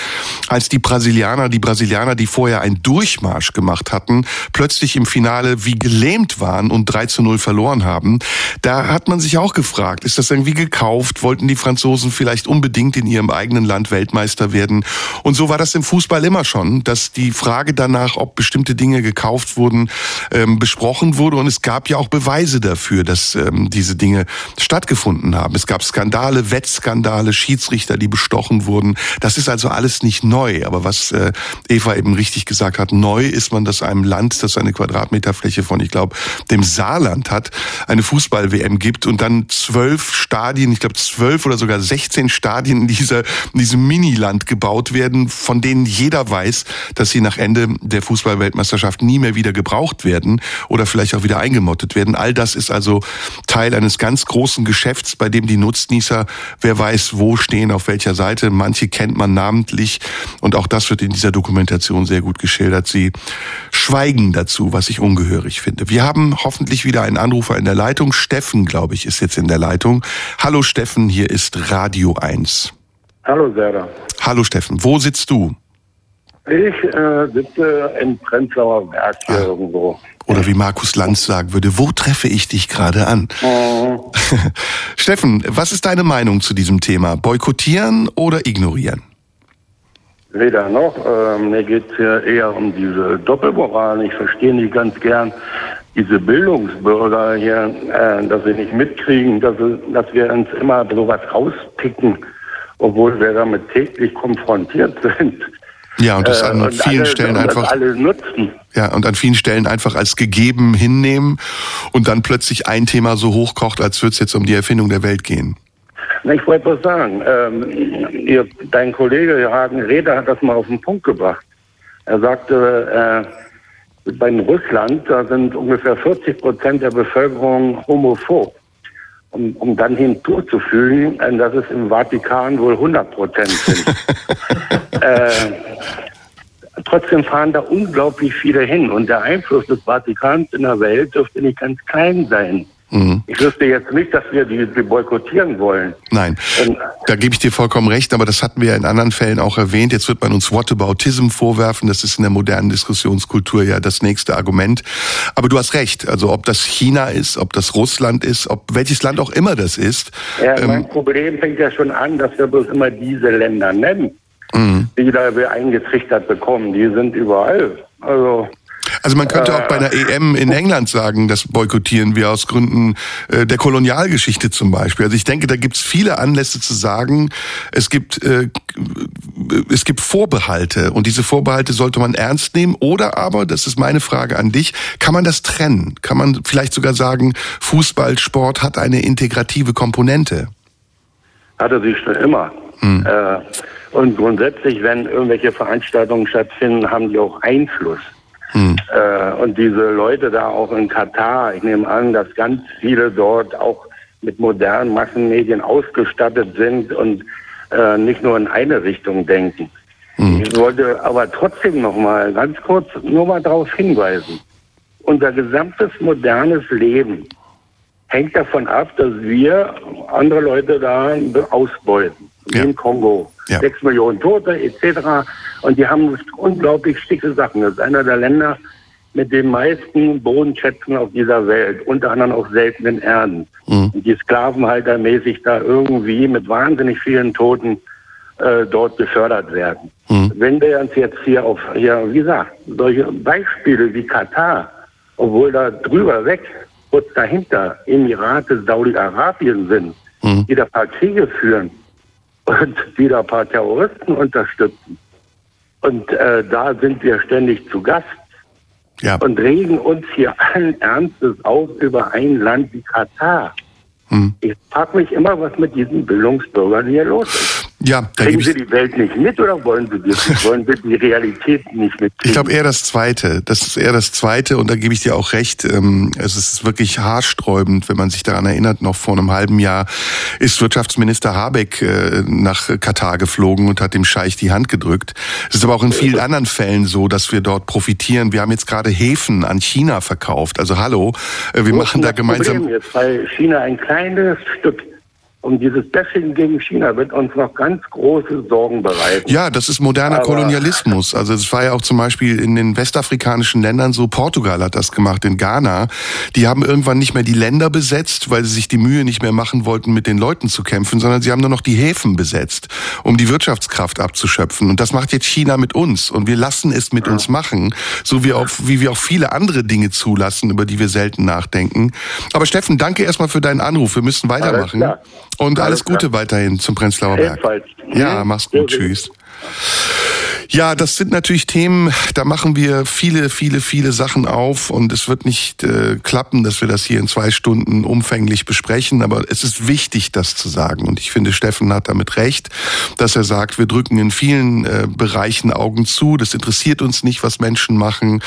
als die Brasilianer, die Brasilianer, die vorher einen Durchmarsch gemacht hatten, plötzlich im Finale wie gelähmt waren und 3 zu 0 verloren haben. Da hat man sich auch gefragt, ist das irgendwie gekauft? Wollten die Franzosen vielleicht unbedingt in ihrem eigenen Land Weltmeister werden? Und so war das im Fußball immer schon, dass die Frage danach, ob bestimmte Dinge gekauft wurden, ähm, besprochen wurde. Und es gab ja auch Beweise dafür, dass ähm, die diese Dinge stattgefunden haben. Es gab Skandale, Wettskandale, Schiedsrichter, die bestochen wurden. Das ist also alles nicht neu. Aber was äh, Eva eben richtig gesagt hat, neu ist man, dass einem Land, das eine Quadratmeterfläche von, ich glaube, dem Saarland hat, eine Fußball-WM gibt und dann zwölf Stadien, ich glaube zwölf oder sogar 16 Stadien in, dieser, in diesem Miniland gebaut werden, von denen jeder weiß, dass sie nach Ende der Fußball-Weltmeisterschaft nie mehr wieder gebraucht werden oder vielleicht auch wieder eingemottet werden. All das ist also Teil Teil eines ganz großen Geschäfts, bei dem die Nutznießer, wer weiß wo stehen, auf welcher Seite. Manche kennt man namentlich und auch das wird in dieser Dokumentation sehr gut geschildert. Sie schweigen dazu, was ich ungehörig finde. Wir haben hoffentlich wieder einen Anrufer in der Leitung. Steffen, glaube ich, ist jetzt in der Leitung. Hallo Steffen, hier ist Radio 1. Hallo Serda. Hallo Steffen, wo sitzt du? Ich äh, sitze im Prenzlauer Berg hier ah. irgendwo. Oder wie Markus Lanz sagen würde, wo treffe ich dich gerade an? Oh. Steffen, was ist deine Meinung zu diesem Thema? Boykottieren oder ignorieren? Weder noch. Ähm, mir geht es ja eher um diese Doppelmoral. Ich verstehe nicht ganz gern diese Bildungsbürger hier, äh, dass sie nicht mitkriegen, dass, dass wir uns immer sowas rauspicken, obwohl wir damit täglich konfrontiert sind. Ja, und das an äh, vielen alle, Stellen einfach. Alle nutzen. Ja, und an vielen Stellen einfach als gegeben hinnehmen und dann plötzlich ein Thema so hochkocht, als würde es jetzt um die Erfindung der Welt gehen. Na, ich wollte was sagen. Ähm, ihr, dein Kollege Hagen Reder hat das mal auf den Punkt gebracht. Er sagte, äh, bei Russland, da sind ungefähr 40 Prozent der Bevölkerung homophob. Um, um dann hinzuzufügen, äh, dass es im Vatikan wohl 100 Prozent sind. äh, trotzdem fahren da unglaublich viele hin. Und der Einfluss des Vatikans in der Welt dürfte nicht ganz klein sein. Mhm. Ich wüsste jetzt nicht, dass wir die, die boykottieren wollen. Nein, Und, da gebe ich dir vollkommen recht, aber das hatten wir ja in anderen Fällen auch erwähnt. Jetzt wird man uns Whataboutism vorwerfen, das ist in der modernen Diskussionskultur ja das nächste Argument. Aber du hast recht, also ob das China ist, ob das Russland ist, ob welches Land auch immer das ist. Ja, ähm, mein Problem fängt ja schon an, dass wir bloß immer diese Länder nennen mhm. die da wir eingetrichtert bekommen. Die sind überall. Also also man könnte auch bei einer EM in England sagen, das boykottieren wir aus Gründen äh, der Kolonialgeschichte zum Beispiel. Also ich denke, da gibt es viele Anlässe zu sagen, es gibt, äh, es gibt Vorbehalte und diese Vorbehalte sollte man ernst nehmen. Oder aber, das ist meine Frage an dich, kann man das trennen? Kann man vielleicht sogar sagen, Fußball, Sport hat eine integrative Komponente? Hatte sie schon immer. Hm. Äh, und grundsätzlich, wenn irgendwelche Veranstaltungen stattfinden, haben die auch Einfluss. Hm. Äh, und diese Leute da auch in Katar, ich nehme an, dass ganz viele dort auch mit modernen Massenmedien ausgestattet sind und äh, nicht nur in eine Richtung denken. Hm. Ich wollte aber trotzdem noch mal ganz kurz nur mal darauf hinweisen. Unser gesamtes modernes Leben hängt davon ab, dass wir andere Leute da ausbeuten. Wie ja. im Kongo. Ja. Sechs Millionen Tote etc. Und die haben unglaublich schicke Sachen. Das ist einer der Länder mit den meisten Bodenschätzen auf dieser Welt, unter anderem auf seltenen Erden. Mhm. Und die Sklavenhaltermäßig da irgendwie mit wahnsinnig vielen Toten äh, dort befördert werden. Mhm. Wenn wir uns jetzt hier auf, hier, wie gesagt, solche Beispiele wie Katar, obwohl da drüber weg, kurz dahinter Emirate, Saudi-Arabien sind, mhm. die da paar Kriege führen, und wieder ein paar Terroristen unterstützen. Und äh, da sind wir ständig zu Gast ja. und regen uns hier allen Ernstes auf über ein Land wie Katar. Hm. Ich frage mich immer, was mit diesen Bildungsbürgern hier los ist. Ja, da Kriegen Sie die Welt nicht mit oder wollen Sie das? wollen Sie die Realität nicht mit? Ich glaube eher das Zweite. Das ist eher das Zweite und da gebe ich dir auch recht. Ähm, es ist wirklich haarsträubend, wenn man sich daran erinnert. Noch vor einem halben Jahr ist Wirtschaftsminister Habeck äh, nach Katar geflogen und hat dem Scheich die Hand gedrückt. Es ist aber auch in vielen anderen Fällen so, dass wir dort profitieren. Wir haben jetzt gerade Häfen an China verkauft. Also hallo, äh, wir machen da gemeinsam. Problem jetzt, weil China ein kleines Stück und dieses Bashing gegen China wird uns noch ganz große Sorgen bereiten. Ja, das ist moderner Aber Kolonialismus. Also es war ja auch zum Beispiel in den westafrikanischen Ländern so, Portugal hat das gemacht, in Ghana. Die haben irgendwann nicht mehr die Länder besetzt, weil sie sich die Mühe nicht mehr machen wollten, mit den Leuten zu kämpfen, sondern sie haben nur noch die Häfen besetzt, um die Wirtschaftskraft abzuschöpfen. Und das macht jetzt China mit uns. Und wir lassen es mit ja. uns machen, so wie, auch, wie wir auch viele andere Dinge zulassen, über die wir selten nachdenken. Aber Steffen, danke erstmal für deinen Anruf. Wir müssen weitermachen. Und alles, alles Gute weiterhin zum Prenzlauer Berg. Ja, mach's gut. Tschüss. Ja, das sind natürlich Themen, da machen wir viele, viele, viele Sachen auf und es wird nicht äh, klappen, dass wir das hier in zwei Stunden umfänglich besprechen, aber es ist wichtig, das zu sagen. Und ich finde, Steffen hat damit recht, dass er sagt, wir drücken in vielen äh, Bereichen Augen zu, das interessiert uns nicht, was Menschen machen.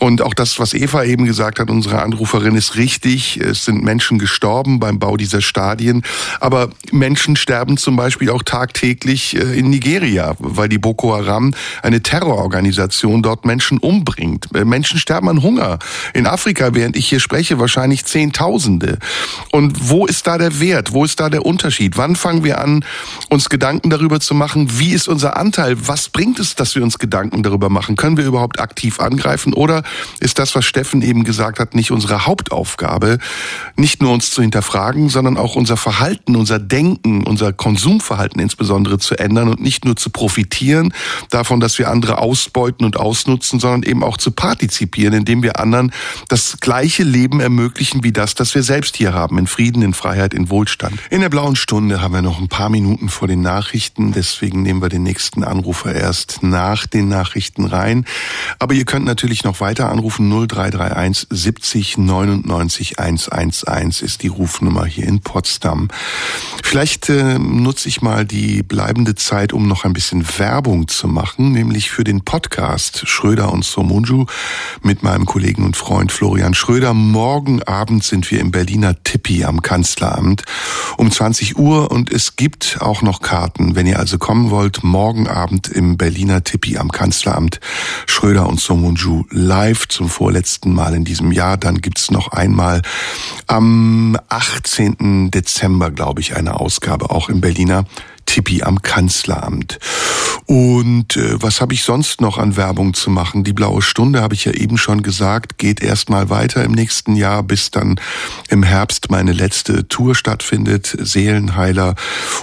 Und auch das, was Eva eben gesagt hat, unsere Anruferin, ist richtig. Es sind Menschen gestorben beim Bau dieser Stadien, aber Menschen sterben zum Beispiel auch tagtäglich äh, in Nigeria, weil die Boko Haram eine Terrororganisation dort Menschen umbringt. Äh, Menschen sterben an Hunger. In Afrika, während ich hier spreche, wahrscheinlich Zehntausende. Und wo ist da der Wert? Wo ist da der Unterschied? Wann fangen wir an, uns Gedanken darüber zu machen, wie ist unser Anteil? Was bringt es, dass wir uns Gedanken darüber machen? Können wir überhaupt aktiv angreifen? Oder ist das, was Steffen eben gesagt hat, nicht unsere Hauptaufgabe, nicht nur uns zu hinterfragen, sondern auch unser Verhalten, unser Denken, unser Konsumverhalten insbesondere zu ändern und nicht nur zu profitieren davon, dass wir andere ausbeuten und ausnutzen, sondern eben auch zu partizipieren, indem wir anderen das gleiche Leben ermöglichen wie das, das wir selbst hier haben, in Frieden, in Freiheit, in Wohlstand. In der blauen Stunde haben wir noch ein paar Minuten vor den Nachrichten, deswegen nehmen wir den nächsten Anrufer erst nach den Nachrichten rein. Aber ihr könnt natürlich noch weiter anrufen, 0331 70 99 111 ist die Rufnummer hier in Potsdam. Vielleicht äh, nutze ich mal die bleibende Zeit, um noch ein bisschen Werbung zu machen nämlich für den Podcast Schröder und Somunju mit meinem Kollegen und Freund Florian Schröder. Morgen Abend sind wir im Berliner Tippi am Kanzleramt um 20 Uhr und es gibt auch noch Karten. Wenn ihr also kommen wollt, morgen Abend im Berliner Tippi am Kanzleramt Schröder und Somunju live zum vorletzten Mal in diesem Jahr. Dann gibt's noch einmal am 18. Dezember, glaube ich, eine Ausgabe auch im Berliner Tippi am Kanzleramt. Und äh, was habe ich sonst noch an Werbung zu machen? Die blaue Stunde habe ich ja eben schon gesagt, geht erstmal weiter im nächsten Jahr, bis dann im Herbst meine letzte Tour stattfindet, Seelenheiler.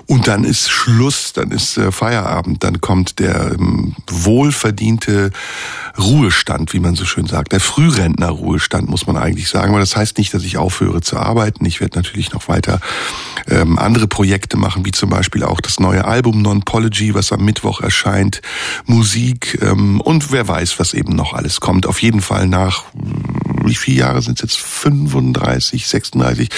Und dann ist Schluss, dann ist äh, Feierabend, dann kommt der ähm, wohlverdiente Ruhestand, wie man so schön sagt. Der Frührentner-Ruhestand muss man eigentlich sagen, aber das heißt nicht, dass ich aufhöre zu arbeiten. Ich werde natürlich noch weiter ähm, andere Projekte machen, wie zum Beispiel auch das neue Album Non-Pology, was am Mittwoch erscheint, Musik ähm, und wer weiß, was eben noch alles kommt. Auf jeden Fall nach wie viele Jahre sind es jetzt? 35, 36,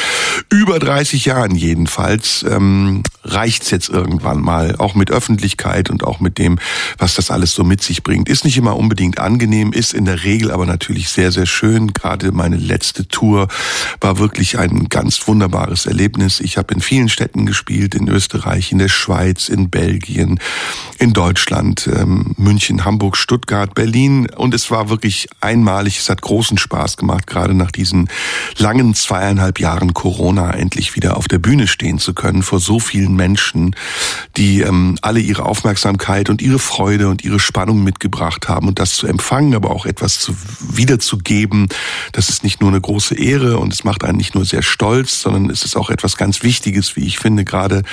über 30 Jahren jedenfalls, ähm, reicht's jetzt irgendwann mal, auch mit Öffentlichkeit und auch mit dem, was das alles so mit sich bringt. Ist nicht immer unbedingt angenehm, ist in der Regel aber natürlich sehr, sehr schön. Gerade meine letzte Tour war wirklich ein ganz wunderbares Erlebnis. Ich habe in vielen Städten gespielt, in Österreich, in der Schweiz, in Belgien, in Deutschland, ähm, München, Hamburg, Stuttgart, Berlin und es war wirklich einmalig. Es hat großen Spaß gemacht, gerade nach diesen langen zweieinhalb Jahren Corona endlich wieder auf der Bühne stehen zu können vor so vielen Menschen, die ähm, alle ihre Aufmerksamkeit und ihre Freude und ihre Spannung mitgebracht haben und das zu empfangen, aber auch etwas zu, wiederzugeben. Das ist nicht nur eine große Ehre und es macht einen nicht nur sehr stolz, sondern es ist auch etwas ganz Wichtiges, wie ich finde, gerade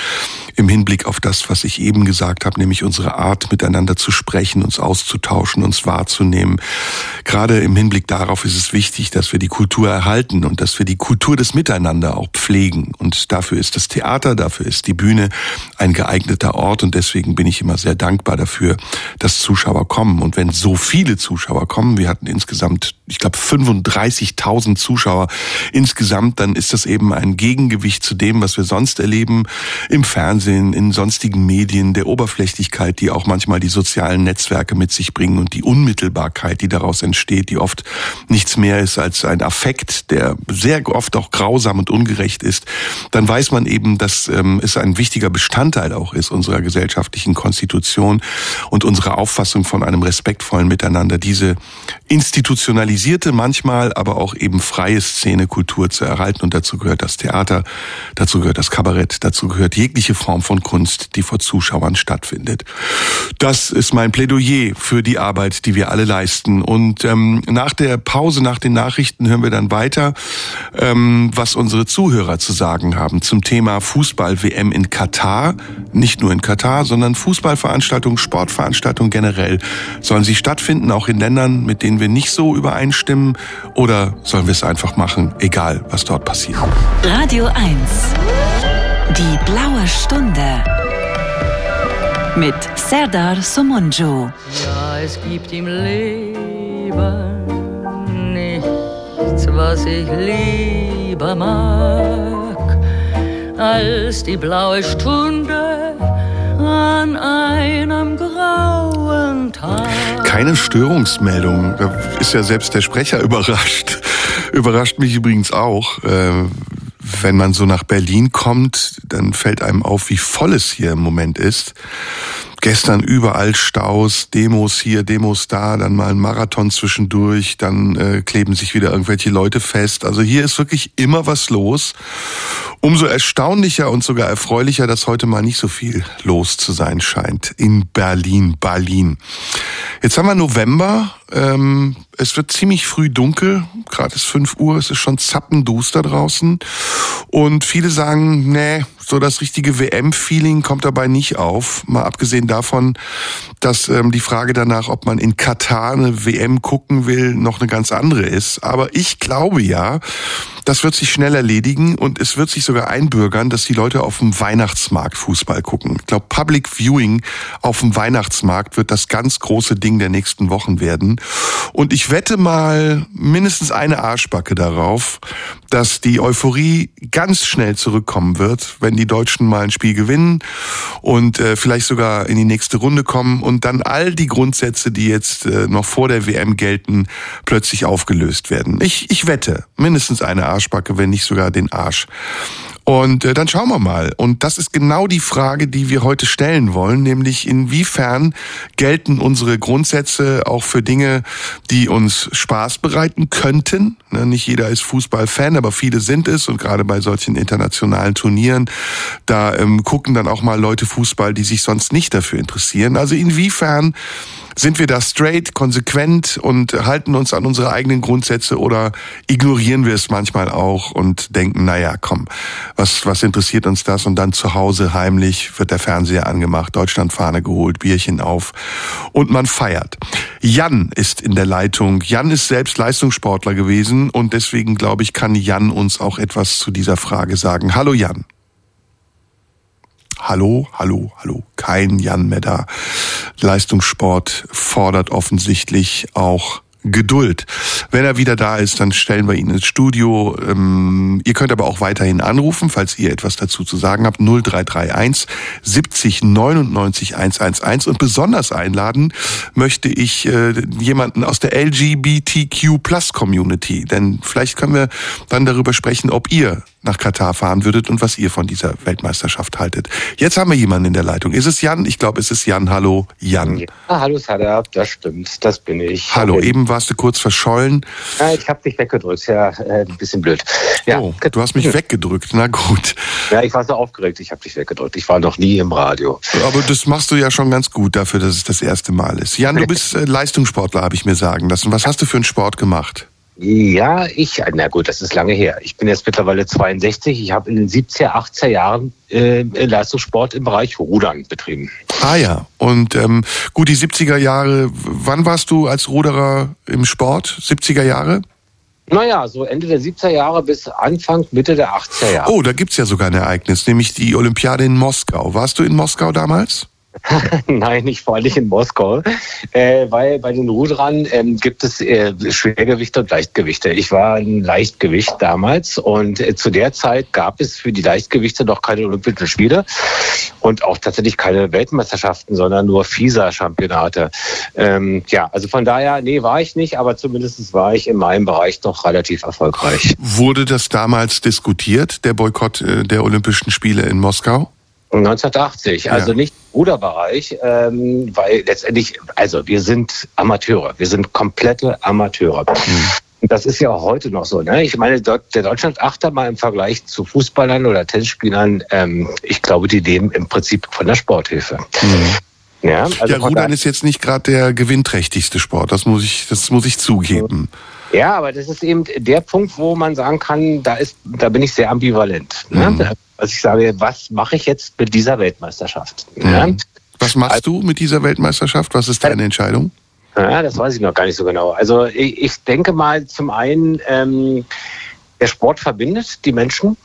im Hinblick auf das, was ich eben gesagt habe, nämlich unsere Art, miteinander zu sprechen, uns auszutauschen, uns wahrzunehmen. Gerade im Hinblick darauf ist es wichtig, wichtig, dass wir die Kultur erhalten und dass wir die Kultur des Miteinander auch pflegen. Und dafür ist das Theater, dafür ist die Bühne ein geeigneter Ort. Und deswegen bin ich immer sehr dankbar dafür, dass Zuschauer kommen. Und wenn so viele Zuschauer kommen, wir hatten insgesamt, ich glaube, 35.000 Zuschauer insgesamt, dann ist das eben ein Gegengewicht zu dem, was wir sonst erleben im Fernsehen, in sonstigen Medien, der Oberflächlichkeit, die auch manchmal die sozialen Netzwerke mit sich bringen und die Unmittelbarkeit, die daraus entsteht, die oft nichts mehr ist als ein Affekt, der sehr oft auch grausam und ungerecht ist, dann weiß man eben, dass ähm, es ein wichtiger Bestandteil auch ist unserer gesellschaftlichen Konstitution und unserer Auffassung von einem respektvollen Miteinander, diese institutionalisierte, manchmal aber auch eben freie Szenekultur zu erhalten. Und dazu gehört das Theater, dazu gehört das Kabarett, dazu gehört jegliche Form von Kunst, die vor Zuschauern stattfindet. Das ist mein Plädoyer für die Arbeit, die wir alle leisten. Und ähm, nach der Pause, nach den Nachrichten hören wir dann weiter, ähm, was unsere Zuhörer zu sagen haben zum Thema Fußball-WM in Katar. Nicht nur in Katar, sondern Fußballveranstaltungen, Sportveranstaltungen generell. Sollen sie stattfinden, auch in Ländern, mit denen wir nicht so übereinstimmen? Oder sollen wir es einfach machen, egal was dort passiert? Radio 1. Die blaue Stunde. Mit Serdar Somunjo. Ja, es gibt im Leben nichts, was ich lieber mag, als die blaue Stunde an einem grauen Tag. Keine Störungsmeldung. Da ist ja selbst der Sprecher überrascht. Überrascht mich übrigens auch. Äh, wenn man so nach Berlin kommt, dann fällt einem auf, wie voll es hier im Moment ist. Gestern überall Staus, Demos hier, Demos da, dann mal ein Marathon zwischendurch, dann äh, kleben sich wieder irgendwelche Leute fest. Also hier ist wirklich immer was los. Umso erstaunlicher und sogar erfreulicher, dass heute mal nicht so viel los zu sein scheint in Berlin, Berlin. Jetzt haben wir November. Ähm, es wird ziemlich früh dunkel. Gerade ist 5 Uhr. Es ist schon zappenduster draußen. Und viele sagen, nee, so das richtige WM-Feeling kommt dabei nicht auf. Mal abgesehen davon, dass ähm, die Frage danach, ob man in Katar eine WM gucken will, noch eine ganz andere ist. Aber ich glaube ja, das wird sich schnell erledigen und es wird sich sogar einbürgern, dass die Leute auf dem Weihnachtsmarkt Fußball gucken. Ich glaube, Public Viewing auf dem Weihnachtsmarkt wird das ganz große Ding der nächsten Wochen werden. Und ich wette mal mindestens eine Arschbacke darauf, dass die Euphorie ganz schnell zurückkommen wird, wenn die Deutschen mal ein Spiel gewinnen und äh, vielleicht sogar in die nächste Runde kommen und dann all die Grundsätze, die jetzt äh, noch vor der WM gelten, plötzlich aufgelöst werden. Ich, ich wette, mindestens eine Arschbacke Arschbacke, wenn nicht sogar den Arsch. Und äh, dann schauen wir mal. Und das ist genau die Frage, die wir heute stellen wollen, nämlich inwiefern gelten unsere Grundsätze auch für Dinge, die uns Spaß bereiten könnten. Ne, nicht jeder ist Fußballfan, aber viele sind es. Und gerade bei solchen internationalen Turnieren, da ähm, gucken dann auch mal Leute Fußball, die sich sonst nicht dafür interessieren. Also inwiefern sind wir da straight, konsequent und halten uns an unsere eigenen Grundsätze oder ignorieren wir es manchmal auch und denken, naja, komm, was, was interessiert uns das? Und dann zu Hause heimlich wird der Fernseher angemacht, Deutschlandfahne geholt, Bierchen auf und man feiert. Jan ist in der Leitung. Jan ist selbst Leistungssportler gewesen und deswegen glaube ich, kann Jan uns auch etwas zu dieser Frage sagen. Hallo Jan. Hallo, hallo, hallo. Kein Jan mehr da. Leistungssport fordert offensichtlich auch Geduld. Wenn er wieder da ist, dann stellen wir ihn ins Studio. Ähm, ihr könnt aber auch weiterhin anrufen, falls ihr etwas dazu zu sagen habt. 0331 70 99 111. Und besonders einladen möchte ich äh, jemanden aus der LGBTQ Plus Community. Denn vielleicht können wir dann darüber sprechen, ob ihr nach Katar fahren würdet und was ihr von dieser Weltmeisterschaft haltet. Jetzt haben wir jemanden in der Leitung. Ist es Jan? Ich glaube, es ist Jan. Hallo, Jan. Ja, hallo, Sada. Das stimmt. Das bin ich. Hallo, eben warst du kurz verschollen. Ja, ich habe dich weggedrückt. Ja, äh, ein bisschen blöd. Ja. Oh, du hast mich weggedrückt. Na gut. Ja, ich war so aufgeregt. Ich habe dich weggedrückt. Ich war noch nie im Radio. Aber das machst du ja schon ganz gut dafür, dass es das erste Mal ist. Jan, du bist äh, Leistungssportler, habe ich mir sagen lassen. Was hast du für einen Sport gemacht? Ja, ich, na gut, das ist lange her. Ich bin jetzt mittlerweile 62. Ich habe in den 70er, 80er Jahren äh, Leistungssport im Bereich Rudern betrieben. Ah ja, und ähm, gut, die 70er Jahre, wann warst du als Ruderer im Sport? 70er Jahre? Naja, so Ende der 70er Jahre bis Anfang, Mitte der 80er Jahre. Oh, da gibt's ja sogar ein Ereignis, nämlich die Olympiade in Moskau. Warst du in Moskau damals? Nein, nicht vor allem in Moskau, äh, weil bei den Rudern ähm, gibt es äh, Schwergewichte und Leichtgewichte. Ich war ein Leichtgewicht damals und äh, zu der Zeit gab es für die Leichtgewichte noch keine Olympischen Spiele und auch tatsächlich keine Weltmeisterschaften, sondern nur FISA-Championate. Ähm, ja, also von daher, nee, war ich nicht, aber zumindest war ich in meinem Bereich doch relativ erfolgreich. Wurde das damals diskutiert, der Boykott äh, der Olympischen Spiele in Moskau? 1980, also ja. nicht Ruderbereich, ähm, weil letztendlich, also wir sind Amateure, wir sind komplette Amateure. Mhm. Das ist ja auch heute noch so. Ne? Ich meine, der Deutschland-Achter mal im Vergleich zu Fußballern oder Tennisspielern, ähm, ich glaube, die leben im Prinzip von der Sporthilfe. Mhm. Ja, also ja, Rudern ist jetzt nicht gerade der gewinnträchtigste Sport, das muss ich, das muss ich zugeben. Ja, aber das ist eben der Punkt, wo man sagen kann, da ist, da bin ich sehr ambivalent. Ne? Mhm. Also ich sage, was mache ich jetzt mit dieser Weltmeisterschaft? Mhm. Ja? Was machst du mit dieser Weltmeisterschaft? Was ist deine Entscheidung? Ja, das weiß ich noch gar nicht so genau. Also ich, ich denke mal zum einen, ähm, der Sport verbindet die Menschen.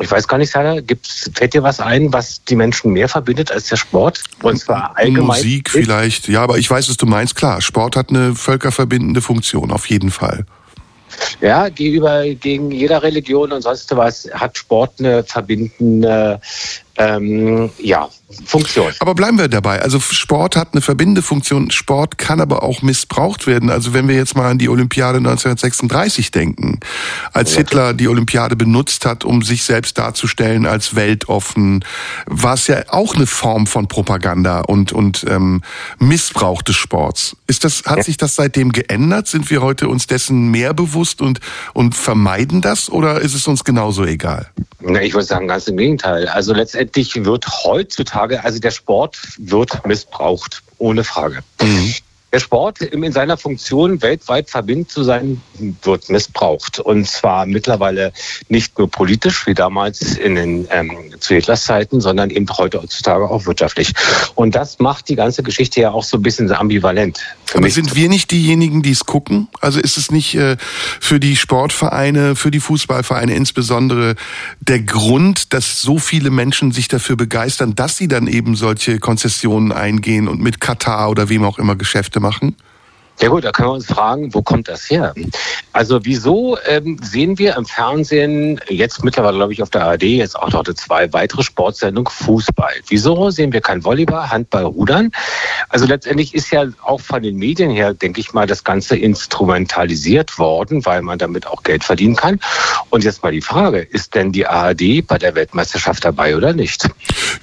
Ich weiß gar nicht, Sarah, gibt's, fällt dir was ein, was die Menschen mehr verbindet als der Sport? Und zwar allgemein. Musik vielleicht, ja, aber ich weiß, was du meinst. Klar, Sport hat eine völkerverbindende Funktion, auf jeden Fall. Ja, gegenüber gegen jeder Religion und sonst was hat Sport eine verbindende ähm, ja, Funktion. Aber bleiben wir dabei. Also Sport hat eine verbindende Funktion. Sport kann aber auch missbraucht werden. Also wenn wir jetzt mal an die Olympiade 1936 denken, als Hitler die Olympiade benutzt hat, um sich selbst darzustellen als weltoffen, war es ja auch eine Form von Propaganda und und ähm, Missbrauch des Sports. Ist das hat sich das seitdem geändert? Sind wir heute uns dessen mehr bewusst und und vermeiden das oder ist es uns genauso egal? Ich würde sagen, ganz im Gegenteil. Also letztendlich wird heutzutage, also der Sport wird missbraucht, ohne Frage. Mhm. Der Sport in seiner Funktion weltweit verbindend zu sein, wird missbraucht. Und zwar mittlerweile nicht nur politisch, wie damals in den, ähm, zu Hitlers Zeiten, sondern eben heute heutzutage auch wirtschaftlich. Und das macht die ganze Geschichte ja auch so ein bisschen ambivalent. Aber sind wir nicht diejenigen, die es gucken? Also ist es nicht äh, für die Sportvereine, für die Fußballvereine insbesondere der Grund, dass so viele Menschen sich dafür begeistern, dass sie dann eben solche Konzessionen eingehen und mit Katar oder wem auch immer Geschäfte machen? Ja gut, da können wir uns fragen, wo kommt das her? Also wieso ähm, sehen wir im Fernsehen jetzt mittlerweile, glaube ich, auf der ARD jetzt auch heute zwei weitere Sportsendungen Fußball? Wieso sehen wir kein Volleyball, Handball, Rudern? Also letztendlich ist ja auch von den Medien her, denke ich mal, das Ganze instrumentalisiert worden, weil man damit auch Geld verdienen kann. Und jetzt mal die Frage, ist denn die ARD bei der Weltmeisterschaft dabei oder nicht?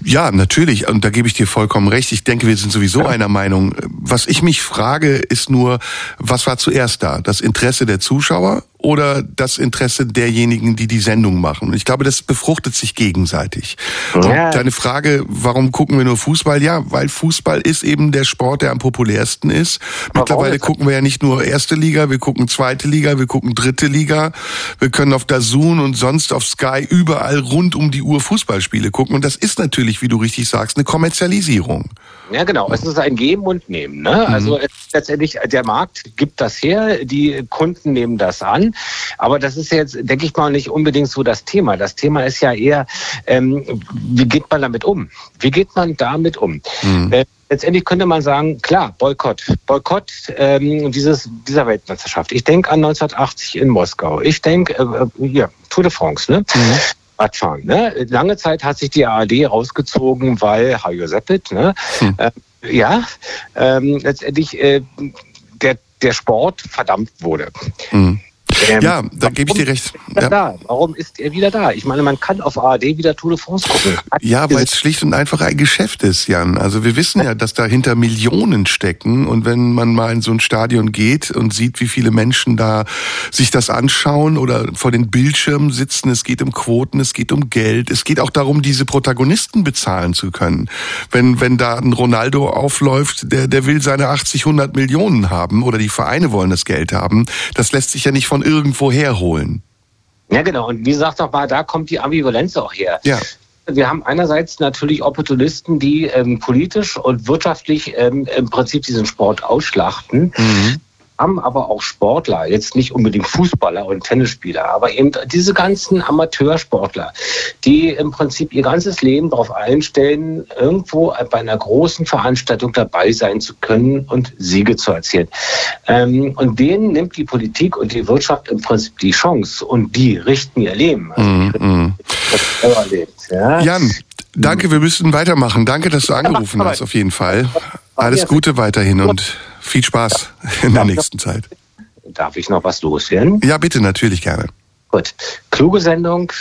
Ja, natürlich. Und da gebe ich dir vollkommen recht. Ich denke, wir sind sowieso ja. einer Meinung. Was ich mich frage, ist nur, nur, was war zuerst da? Das Interesse der Zuschauer oder das Interesse derjenigen, die die Sendung machen. Und ich glaube, das befruchtet sich gegenseitig. Ja. Deine Frage, warum gucken wir nur Fußball? Ja, weil Fußball ist eben der Sport, der am populärsten ist. Mittlerweile gucken wir ja nicht nur erste Liga, wir gucken zweite Liga, wir gucken dritte Liga. Wir können auf Dazun und sonst auf Sky überall rund um die Uhr Fußballspiele gucken. Und das ist natürlich, wie du richtig sagst, eine Kommerzialisierung. Ja, genau. Es ist ein Geben und Nehmen. Ne? Mhm. Also letztendlich, der Markt gibt das her, die Kunden nehmen das an. Aber das ist jetzt, denke ich mal, nicht unbedingt so das Thema. Das Thema ist ja eher, ähm, wie geht man damit um? Wie geht man damit um? Mhm. Äh, letztendlich könnte man sagen, klar, Boykott. Boykott ähm, dieses, dieser Weltmeisterschaft. Ich denke an 1980 in Moskau. Ich denke, äh, ja, Tour de France, ne? Mhm. Radfahren. Ne? Lange Zeit hat sich die ARD rausgezogen, weil Hajo Seppet, ne? Hm. Äh, ja, ähm, letztendlich äh, der, der Sport verdammt wurde. Hm. Ähm, ja, da gebe ich dir recht. Ja. Da? Warum ist er wieder da? Ich meine, man kann auf ARD wieder Tour de France gucken. Hat ja, weil es schlicht und einfach ein Geschäft ist, Jan. Also wir wissen ja, dass dahinter Millionen stecken und wenn man mal in so ein Stadion geht und sieht, wie viele Menschen da sich das anschauen oder vor den Bildschirmen sitzen, es geht um Quoten, es geht um Geld, es geht auch darum, diese Protagonisten bezahlen zu können. Wenn wenn da ein Ronaldo aufläuft, der der will seine 80, 100 Millionen haben oder die Vereine wollen das Geld haben, das lässt sich ja nicht von irgendwo herholen. Ja, genau. Und wie gesagt auch mal, da kommt die Ambivalenz auch her. Ja. Wir haben einerseits natürlich Opportunisten, die ähm, politisch und wirtschaftlich ähm, im Prinzip diesen Sport ausschlachten. Mhm. Haben aber auch Sportler, jetzt nicht unbedingt Fußballer und Tennisspieler, aber eben diese ganzen Amateursportler, die im Prinzip ihr ganzes Leben darauf einstellen, irgendwo bei einer großen Veranstaltung dabei sein zu können und Siege zu erzielen. Ähm, und denen nimmt die Politik und die Wirtschaft im Prinzip die Chance und die richten ihr Leben. Also, mm, mm. Ja? Jan, danke, wir müssen weitermachen. Danke, dass du angerufen hast, auf jeden Fall. Alles Gute weiterhin und viel Spaß in der nächsten Zeit. Darf ich noch was loswerden? Ja, bitte, natürlich gerne. Gut. Kluge Sendung,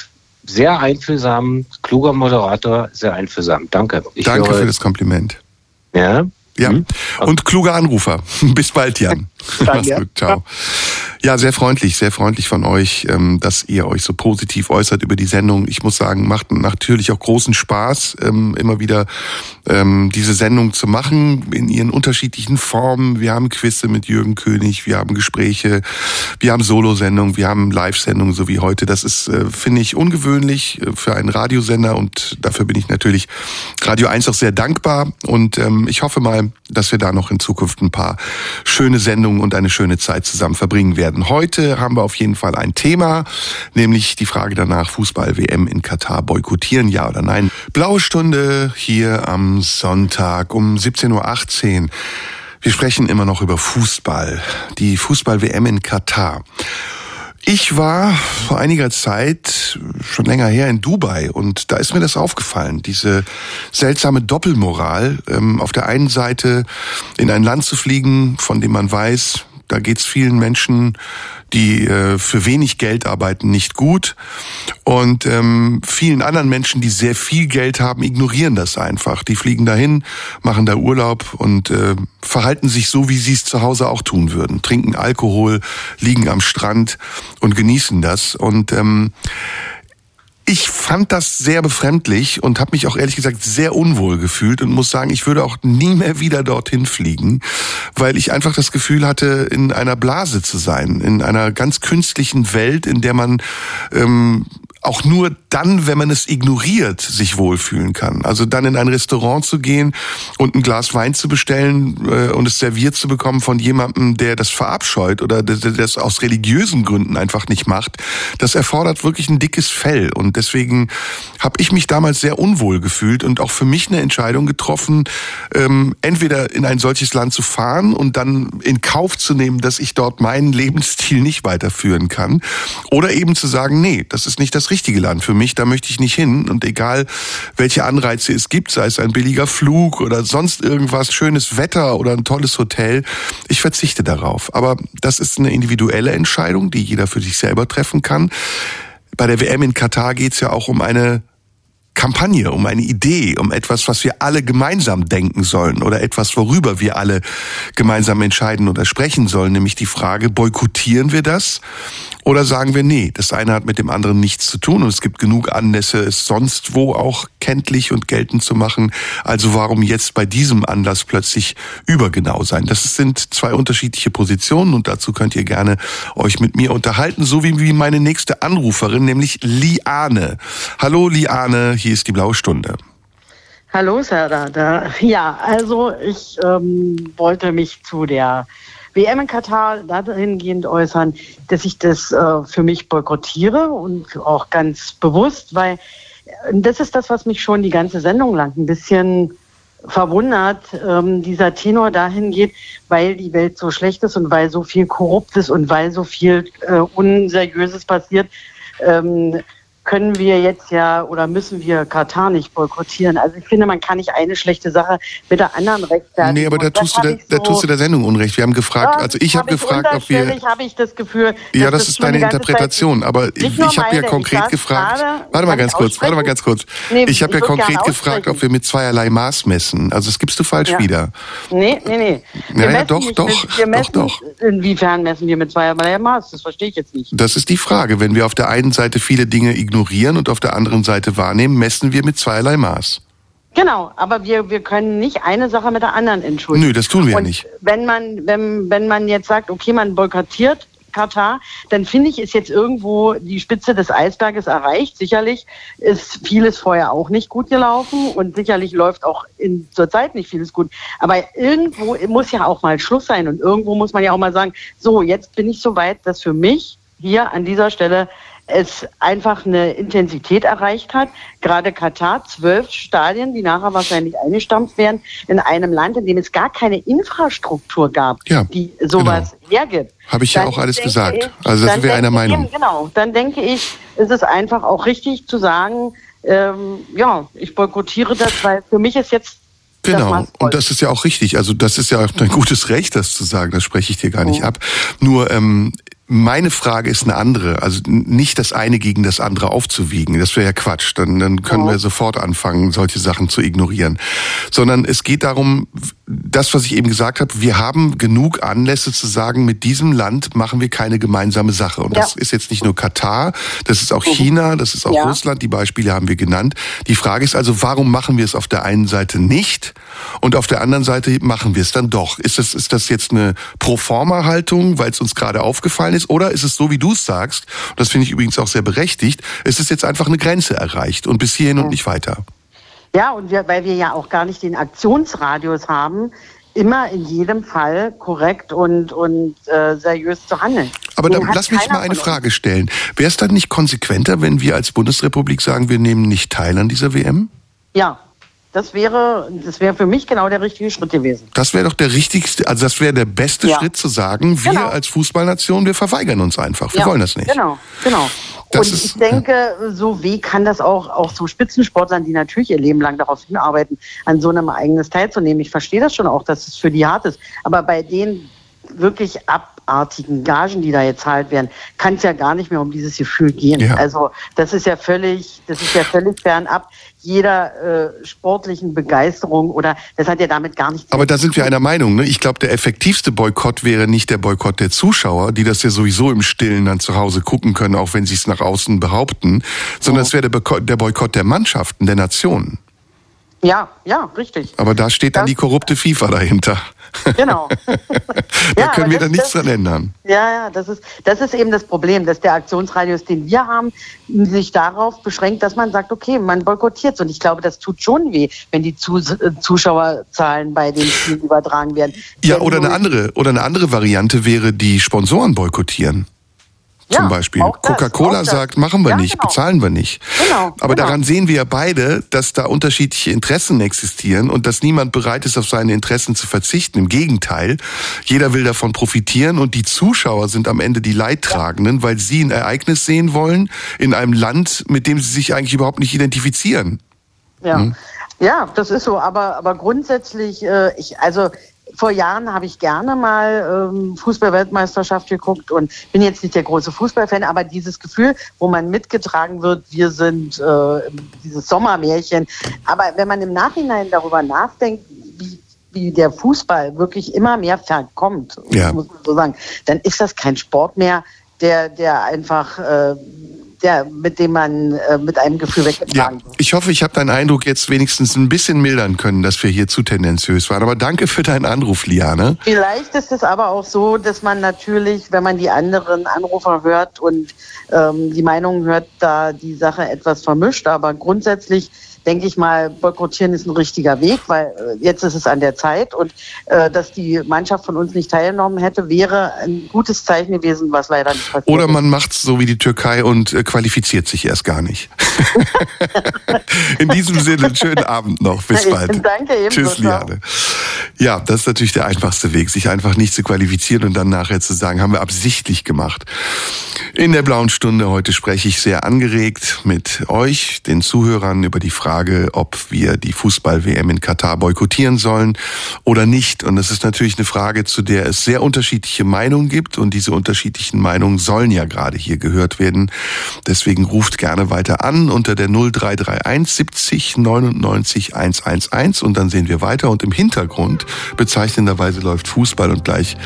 sehr einfühlsam, kluger Moderator, sehr einfühlsam. Danke. Ich Danke höre, für das Kompliment. Ja. Ja. Hm? Und kluger Anrufer. Bis bald, Jan. Mach's gut. Ciao. Ja, sehr freundlich, sehr freundlich von euch, ähm, dass ihr euch so positiv äußert über die Sendung. Ich muss sagen, macht natürlich auch großen Spaß, ähm, immer wieder ähm, diese Sendung zu machen in ihren unterschiedlichen Formen. Wir haben Quizze mit Jürgen König, wir haben Gespräche, wir haben Solosendungen, wir haben Live-Sendungen, so wie heute. Das ist, äh, finde ich, ungewöhnlich äh, für einen Radiosender und dafür bin ich natürlich Radio 1 auch sehr dankbar und ich hoffe mal, dass wir da noch in Zukunft ein paar schöne Sendungen und eine schöne Zeit zusammen verbringen werden werden. Heute haben wir auf jeden Fall ein Thema, nämlich die Frage danach, Fußball-WM in Katar boykottieren, ja oder nein. Blaue Stunde hier am Sonntag um 17.18 Uhr. Wir sprechen immer noch über Fußball, die Fußball-WM in Katar. Ich war vor einiger Zeit, schon länger her, in Dubai und da ist mir das aufgefallen, diese seltsame Doppelmoral, ähm, auf der einen Seite in ein Land zu fliegen, von dem man weiß, da geht's vielen Menschen, die äh, für wenig Geld arbeiten, nicht gut. Und ähm, vielen anderen Menschen, die sehr viel Geld haben, ignorieren das einfach. Die fliegen dahin, machen da Urlaub und äh, verhalten sich so, wie sie es zu Hause auch tun würden. Trinken Alkohol, liegen am Strand und genießen das. Und ähm, ich fand das sehr befremdlich und habe mich auch ehrlich gesagt sehr unwohl gefühlt und muss sagen, ich würde auch nie mehr wieder dorthin fliegen, weil ich einfach das Gefühl hatte, in einer Blase zu sein, in einer ganz künstlichen Welt, in der man ähm, auch nur dann, wenn man es ignoriert, sich wohlfühlen kann. Also dann in ein Restaurant zu gehen und ein Glas Wein zu bestellen äh, und es serviert zu bekommen von jemandem, der das verabscheut oder der, das aus religiösen Gründen einfach nicht macht, das erfordert wirklich ein dickes Fell. Und deswegen habe ich mich damals sehr unwohl gefühlt und auch für mich eine Entscheidung getroffen, ähm, entweder in ein solches Land zu fahren und dann in Kauf zu nehmen, dass ich dort meinen Lebensstil nicht weiterführen kann, oder eben zu sagen, nee, das ist nicht das richtige Land für mich, da möchte ich nicht hin. Und egal, welche Anreize es gibt, sei es ein billiger Flug oder sonst irgendwas, schönes Wetter oder ein tolles Hotel, ich verzichte darauf. Aber das ist eine individuelle Entscheidung, die jeder für sich selber treffen kann. Bei der WM in Katar geht es ja auch um eine Kampagne, um eine Idee, um etwas, was wir alle gemeinsam denken sollen oder etwas, worüber wir alle gemeinsam entscheiden oder sprechen sollen, nämlich die Frage, boykottieren wir das oder sagen wir, nee, das eine hat mit dem anderen nichts zu tun und es gibt genug Anlässe, es sonst wo auch kenntlich und geltend zu machen. Also warum jetzt bei diesem Anlass plötzlich übergenau sein? Das sind zwei unterschiedliche Positionen und dazu könnt ihr gerne euch mit mir unterhalten, so wie meine nächste Anruferin, nämlich Liane. Hallo Liane, hier ist die blaue Stunde. Hallo Serdar. Ja, also ich ähm, wollte mich zu der WM in Katar dahingehend äußern, dass ich das äh, für mich boykottiere und auch ganz bewusst, weil äh, das ist das, was mich schon die ganze Sendung lang ein bisschen verwundert, ähm, dieser Tenor dahin weil die Welt so schlecht ist und weil so viel Korruptes und weil so viel äh, Unseriöses passiert. Ähm, können wir jetzt ja oder müssen wir Katar nicht boykottieren. Also ich finde, man kann nicht eine schlechte Sache mit der anderen rechtfertigen. Nee, aber da tust, du der, so, da tust du der Sendung Unrecht. Wir haben gefragt, also ich habe hab gefragt, ob wir... habe ich das Gefühl... Ja, das, das ist deine Interpretation, aber ich, ich habe ja konkret gefragt... Warte mal ganz kurz, warte mal ganz kurz. Nee, ich habe ja konkret gefragt, ob wir mit zweierlei Maß messen. Also das gibst du falsch ja. wieder. Nee, nee, nee. Wir naja, doch, doch, wir messen, doch, doch. Inwiefern messen wir mit zweierlei Maß? Das verstehe ich jetzt nicht. Das ist die Frage. Wenn wir auf der einen Seite viele Dinge ignorieren, ignorieren und auf der anderen Seite wahrnehmen, messen wir mit zweierlei Maß. Genau, aber wir, wir können nicht eine Sache mit der anderen entschuldigen. Nö, das tun wir und nicht. Wenn man, wenn, wenn man jetzt sagt, okay, man boykottiert Katar, dann finde ich, ist jetzt irgendwo die Spitze des Eisberges erreicht. Sicherlich ist vieles vorher auch nicht gut gelaufen und sicherlich läuft auch in zur Zeit nicht vieles gut. Aber irgendwo muss ja auch mal Schluss sein und irgendwo muss man ja auch mal sagen, so, jetzt bin ich so weit, dass für mich hier an dieser Stelle es einfach eine Intensität erreicht hat. Gerade Katar, zwölf Stadien, die nachher wahrscheinlich eingestampft werden, in einem Land, in dem es gar keine Infrastruktur gab, ja, die sowas genau. hergibt. Habe ich ja auch alles gesagt. Ich, also da sind wir einer Meinung. Genau, dann denke ich, ist es einfach auch richtig zu sagen, ähm, ja, ich boykottiere das, weil für mich ist jetzt Genau, und das ist ja auch richtig. Also das ist ja auch ein gutes Recht, das zu sagen. Das spreche ich dir gar nicht oh. ab. Nur ähm, meine Frage ist eine andere. Also nicht das eine gegen das andere aufzuwiegen. Das wäre ja Quatsch. Dann, dann können oh. wir sofort anfangen, solche Sachen zu ignorieren. Sondern es geht darum, das, was ich eben gesagt habe, wir haben genug Anlässe zu sagen, mit diesem Land machen wir keine gemeinsame Sache. Und ja. das ist jetzt nicht nur Katar, das ist auch mhm. China, das ist auch ja. Russland, die Beispiele haben wir genannt. Die Frage ist also, warum machen wir es auf der einen Seite nicht und auf der anderen Seite machen wir es dann doch? Ist das, ist das jetzt eine Proforma-Haltung, weil es uns gerade aufgefallen ist, oder ist es so, wie du es sagst, und das finde ich übrigens auch sehr berechtigt, es ist jetzt einfach eine Grenze erreicht und bis hierhin mhm. und nicht weiter? Ja, und wir, weil wir ja auch gar nicht den Aktionsradius haben, immer in jedem Fall korrekt und, und äh, seriös zu handeln. Aber dann lass mich mal eine Frage stellen. Wäre es dann nicht konsequenter, wenn wir als Bundesrepublik sagen, wir nehmen nicht teil an dieser WM? Ja, das wäre, das wäre für mich genau der richtige Schritt gewesen. Das wäre doch der richtigste, also das wäre der beste ja. Schritt zu sagen, wir genau. als Fußballnation, wir verweigern uns einfach. Wir ja. wollen das nicht. Genau, genau. Das und ich denke, so weh kann das auch, auch so Spitzensportlern, die natürlich ihr Leben lang darauf hinarbeiten, an so einem Ereignis teilzunehmen. Ich verstehe das schon auch, dass es für die hart ist. Aber bei den wirklich abartigen Gagen, die da jetzt zahlt werden, kann es ja gar nicht mehr um dieses Gefühl gehen. Ja. Also das ist ja völlig, das ist ja völlig fernab jeder äh, sportlichen Begeisterung oder das hat ja damit gar nichts. Aber da sind wir einer Meinung. Ne? Ich glaube, der effektivste Boykott wäre nicht der Boykott der Zuschauer, die das ja sowieso im Stillen dann zu Hause gucken können, auch wenn sie es nach außen behaupten, sondern oh. es wäre der Boykott der Mannschaften, der Nationen. Ja, ja, richtig. Aber da steht dann das, die korrupte FIFA dahinter. Genau. da ja, können wir dann nichts dran ändern. Ja, ja, das ist, das ist eben das Problem, dass der Aktionsradius, den wir haben, sich darauf beschränkt, dass man sagt, okay, man boykottiert Und ich glaube, das tut schon weh, wenn die Zuschauerzahlen bei den Spielen übertragen werden. Ja, oder eine andere, oder eine andere Variante wäre, die Sponsoren boykottieren zum Beispiel. Coca-Cola sagt, machen wir ja, nicht, genau. bezahlen wir nicht. Genau, Aber genau. daran sehen wir ja beide, dass da unterschiedliche Interessen existieren und dass niemand bereit ist, auf seine Interessen zu verzichten. Im Gegenteil, jeder will davon profitieren und die Zuschauer sind am Ende die Leidtragenden, ja. weil sie ein Ereignis sehen wollen in einem Land, mit dem sie sich eigentlich überhaupt nicht identifizieren. Ja. Hm? Ja, das ist so, aber, aber grundsätzlich, äh, ich, also vor Jahren habe ich gerne mal ähm, Fußballweltmeisterschaft geguckt und bin jetzt nicht der große Fußballfan, aber dieses Gefühl, wo man mitgetragen wird, wir sind äh, dieses Sommermärchen. Aber wenn man im Nachhinein darüber nachdenkt, wie, wie der Fußball wirklich immer mehr verkommt, ja. muss man so sagen, dann ist das kein Sport mehr, der, der einfach äh, der, mit dem man äh, mit einem Gefühl weggetragen ja, wird. Ich hoffe, ich habe deinen Eindruck jetzt wenigstens ein bisschen mildern können, dass wir hier zu tendenziös waren. Aber danke für deinen Anruf, Liane. Vielleicht ist es aber auch so, dass man natürlich, wenn man die anderen Anrufer hört und ähm, die Meinungen hört, da die Sache etwas vermischt. Aber grundsätzlich denke ich mal, boykottieren ist ein richtiger Weg, weil äh, jetzt ist es an der Zeit und äh, dass die Mannschaft von uns nicht teilgenommen hätte, wäre ein gutes Zeichen gewesen, was leider nicht passiert Oder man macht es so wie die Türkei und äh, qualifiziert sich erst gar nicht. In diesem Sinne, schönen Abend noch. Bis bald. Danke ebenso. Tschüss, Liane. Ja, das ist natürlich der einfachste Weg, sich einfach nicht zu qualifizieren und dann nachher zu sagen, haben wir absichtlich gemacht. In der blauen Stunde heute spreche ich sehr angeregt mit euch, den Zuhörern, über die Frage, ob wir die Fußball-WM in Katar boykottieren sollen oder nicht. Und das ist natürlich eine Frage, zu der es sehr unterschiedliche Meinungen gibt. Und diese unterschiedlichen Meinungen sollen ja gerade hier gehört werden. Deswegen ruft gerne weiter an unter der 0331 70 99 111 und dann sehen wir weiter und im Hintergrund bezeichnenderweise läuft Fußball und gleich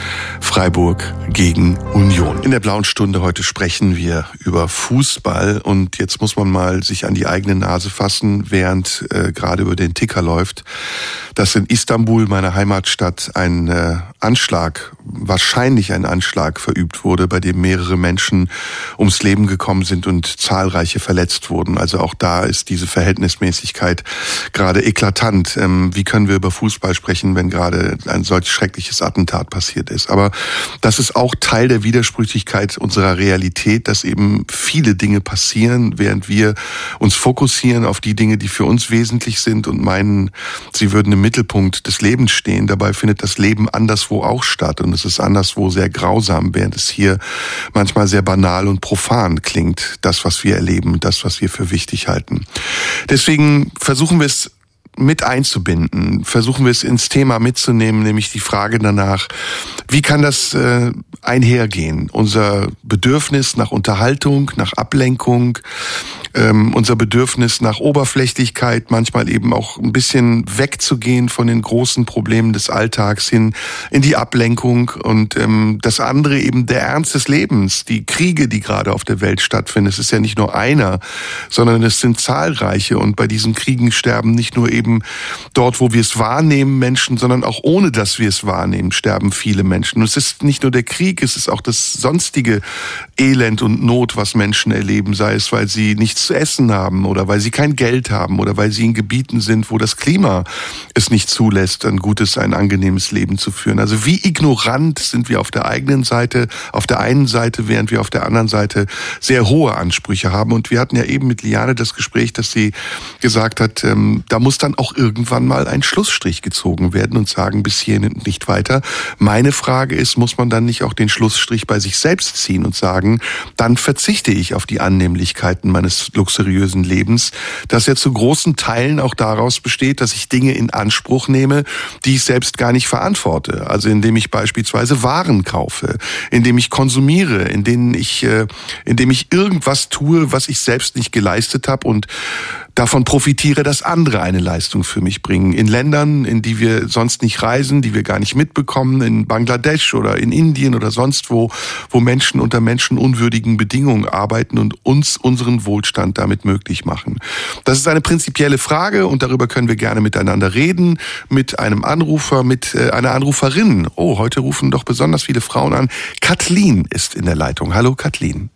Freiburg gegen Union. In der blauen Stunde heute sprechen wir über Fußball und jetzt muss man mal sich an die eigene Nase fassen, während äh, gerade über den Ticker läuft, dass in Istanbul, meiner Heimatstadt, ein äh, Anschlag, wahrscheinlich ein Anschlag verübt wurde, bei dem mehrere Menschen ums Leben gekommen sind und zahlreiche verletzt wurden. Also auch da ist diese Verhältnismäßigkeit gerade eklatant. Ähm, wie können wir über Fußball sprechen, wenn gerade ein solch schreckliches Attentat passiert ist? Aber das ist auch Teil der Widersprüchlichkeit unserer Realität, dass eben viele Dinge passieren, während wir uns fokussieren auf die Dinge, die für uns wesentlich sind und meinen, sie würden im Mittelpunkt des Lebens stehen. Dabei findet das Leben anderswo auch statt und es ist anderswo sehr grausam, während es hier manchmal sehr banal und profan klingt, das, was wir erleben, das, was wir für wichtig halten. Deswegen versuchen wir es mit einzubinden, versuchen wir es ins Thema mitzunehmen, nämlich die Frage danach, wie kann das äh, einhergehen? Unser Bedürfnis nach Unterhaltung, nach Ablenkung, ähm, unser Bedürfnis nach Oberflächlichkeit, manchmal eben auch ein bisschen wegzugehen von den großen Problemen des Alltags hin in die Ablenkung und ähm, das andere eben der Ernst des Lebens, die Kriege, die gerade auf der Welt stattfinden. Es ist ja nicht nur einer, sondern es sind zahlreiche und bei diesen Kriegen sterben nicht nur eben dort, wo wir es wahrnehmen, Menschen, sondern auch ohne, dass wir es wahrnehmen, sterben viele Menschen. Und es ist nicht nur der Krieg, es ist auch das sonstige Elend und Not, was Menschen erleben, sei es, weil sie nichts zu essen haben oder weil sie kein Geld haben oder weil sie in Gebieten sind, wo das Klima es nicht zulässt, ein gutes, ein angenehmes Leben zu führen. Also wie ignorant sind wir auf der eigenen Seite, auf der einen Seite, während wir auf der anderen Seite sehr hohe Ansprüche haben. Und wir hatten ja eben mit Liane das Gespräch, dass sie gesagt hat, ähm, da muss dann auch irgendwann mal ein Schlussstrich gezogen werden und sagen, bis hierhin und nicht weiter. Meine Frage ist, muss man dann nicht auch den Schlussstrich bei sich selbst ziehen und sagen, dann verzichte ich auf die Annehmlichkeiten meines luxuriösen Lebens, das ja zu großen Teilen auch daraus besteht, dass ich Dinge in Anspruch nehme, die ich selbst gar nicht verantworte. Also indem ich beispielsweise Waren kaufe, indem ich konsumiere, in denen ich, äh, indem ich irgendwas tue, was ich selbst nicht geleistet habe und davon profitiere, dass andere eine Leistung für mich bringen. In Ländern, in die wir sonst nicht reisen, die wir gar nicht mitbekommen, in Bangladesch oder in Indien oder sonst wo, wo Menschen unter menschenunwürdigen Bedingungen arbeiten und uns unseren Wohlstand damit möglich machen. Das ist eine prinzipielle Frage und darüber können wir gerne miteinander reden, mit einem Anrufer, mit äh, einer Anruferin. Oh, heute rufen doch besonders viele Frauen an. Kathleen ist in der Leitung. Hallo Kathleen.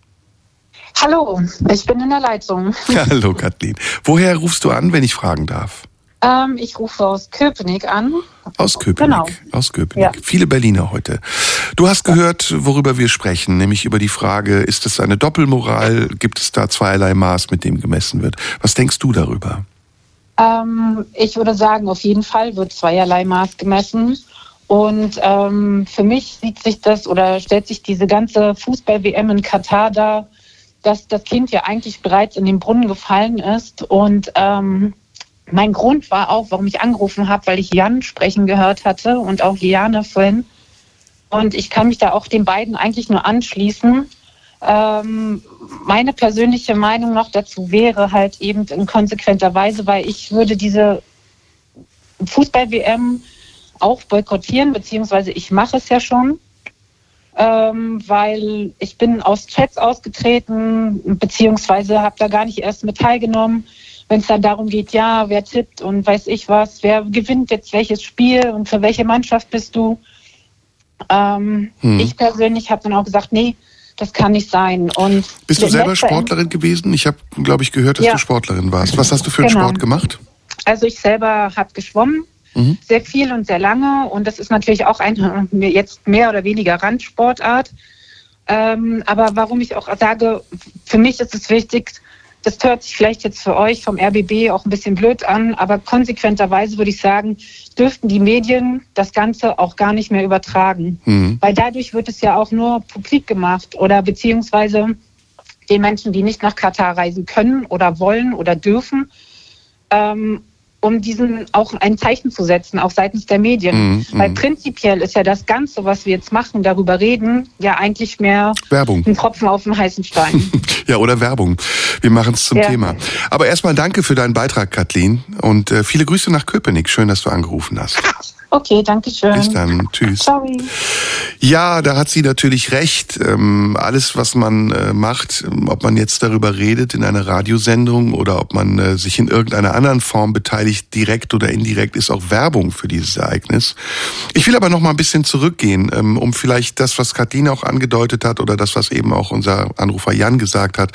Hallo, ich bin in der Leitung. Hallo Kathleen. Woher rufst du an, wenn ich fragen darf? Ähm, ich rufe aus Köpenick an. Aus Köpenick. Genau. Aus Köpenick. Ja. Viele Berliner heute. Du hast gehört, worüber wir sprechen, nämlich über die Frage, ist es eine Doppelmoral? Gibt es da zweierlei Maß, mit dem gemessen wird? Was denkst du darüber? Ähm, ich würde sagen, auf jeden Fall wird zweierlei Maß gemessen. Und ähm, für mich sieht sich das oder stellt sich diese ganze Fußball-WM in Katar dar, dass das Kind ja eigentlich bereits in den Brunnen gefallen ist. Und ähm, mein Grund war auch, warum ich angerufen habe, weil ich Jan sprechen gehört hatte und auch Liane vorhin. Und ich kann mich da auch den beiden eigentlich nur anschließen. Ähm, meine persönliche Meinung noch dazu wäre halt eben in konsequenter Weise, weil ich würde diese Fußball-WM auch boykottieren, beziehungsweise ich mache es ja schon ähm, weil ich bin aus Chats ausgetreten, beziehungsweise habe da gar nicht erst mit teilgenommen. Wenn es dann darum geht, ja, wer tippt und weiß ich was, wer gewinnt jetzt welches Spiel und für welche Mannschaft bist du? Ähm, Hm. Ich persönlich habe dann auch gesagt, nee, das kann nicht sein. Und Bist du selber Sportlerin gewesen? Ich habe, glaube ich, gehört, dass Ja. du Sportlerin warst. Was hast du für einen Genau. Sport gemacht? Also ich selber habe geschwommen, Mhm. sehr viel und sehr lange. Und das ist natürlich auch mir jetzt mehr oder weniger Randsportart. Ähm, aber warum ich auch sage, für mich ist es wichtig, das hört sich vielleicht jetzt für euch vom RBB auch ein bisschen blöd an, aber konsequenterweise würde ich sagen, dürften die Medien das Ganze auch gar nicht mehr übertragen. Mhm. Weil dadurch wird es ja auch nur publik gemacht oder beziehungsweise den Menschen, die nicht nach Katar reisen können oder wollen oder dürfen, ähm, um diesen auch ein Zeichen zu setzen, auch seitens der Medien. Mhm, Weil prinzipiell ist ja das Ganze, was wir jetzt machen, darüber reden, ja eigentlich mehr Werbung. ein Tropfen auf den heißen Stein. ja, oder Werbung. Wir machen es zum ja. Thema. Aber erstmal danke für deinen Beitrag, Kathleen. Und äh, viele Grüße nach Köpenick. Schön, dass du angerufen hast. Okay, danke schön. Bis dann. Tschüss. Ciao. Ja, da hat sie natürlich recht. Ähm, alles, was man äh, macht, ob man jetzt darüber redet in einer Radiosendung oder ob man äh, sich in irgendeiner anderen Form beteiligt, direkt oder indirekt, ist auch Werbung für dieses Ereignis. Ich will aber noch mal ein bisschen zurückgehen, ähm, um vielleicht das, was Kathleen auch angedeutet hat oder das, was eben auch unser Anrufer Jan gesagt hat,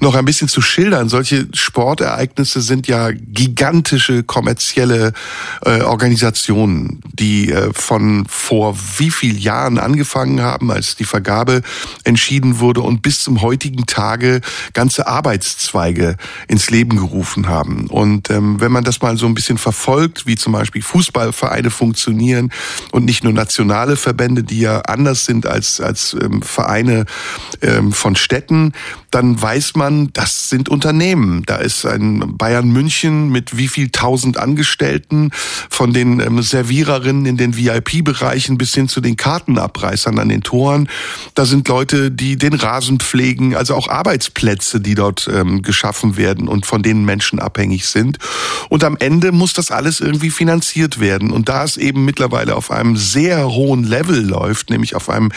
noch ein bisschen zu schildern. Solche Sportereignisse sind ja gigantische kommerzielle äh, Organisationen die äh, von vor wie viel Jahren angefangen haben, als die Vergabe entschieden wurde und bis zum heutigen Tage ganze Arbeitszweige ins Leben gerufen haben. Und ähm, wenn man das mal so ein bisschen verfolgt, wie zum Beispiel Fußballvereine funktionieren und nicht nur nationale Verbände, die ja anders sind als, als ähm, Vereine ähm, von Städten, dann weiß man, das sind Unternehmen. Da ist ein Bayern München mit wie viel tausend Angestellten, von den ähm, Serviererinnen in den VIP-Bereichen bis hin zu den Kartenabreißern an den Toren. Da sind Leute, die den Rasen pflegen, also auch Arbeitsplätze, die dort ähm, geschaffen werden und von denen Menschen abhängig sind. Und am Ende muss das alles irgendwie finanziert werden. Und da es eben mittlerweile auf einem sehr hohen Level läuft, nämlich auf einem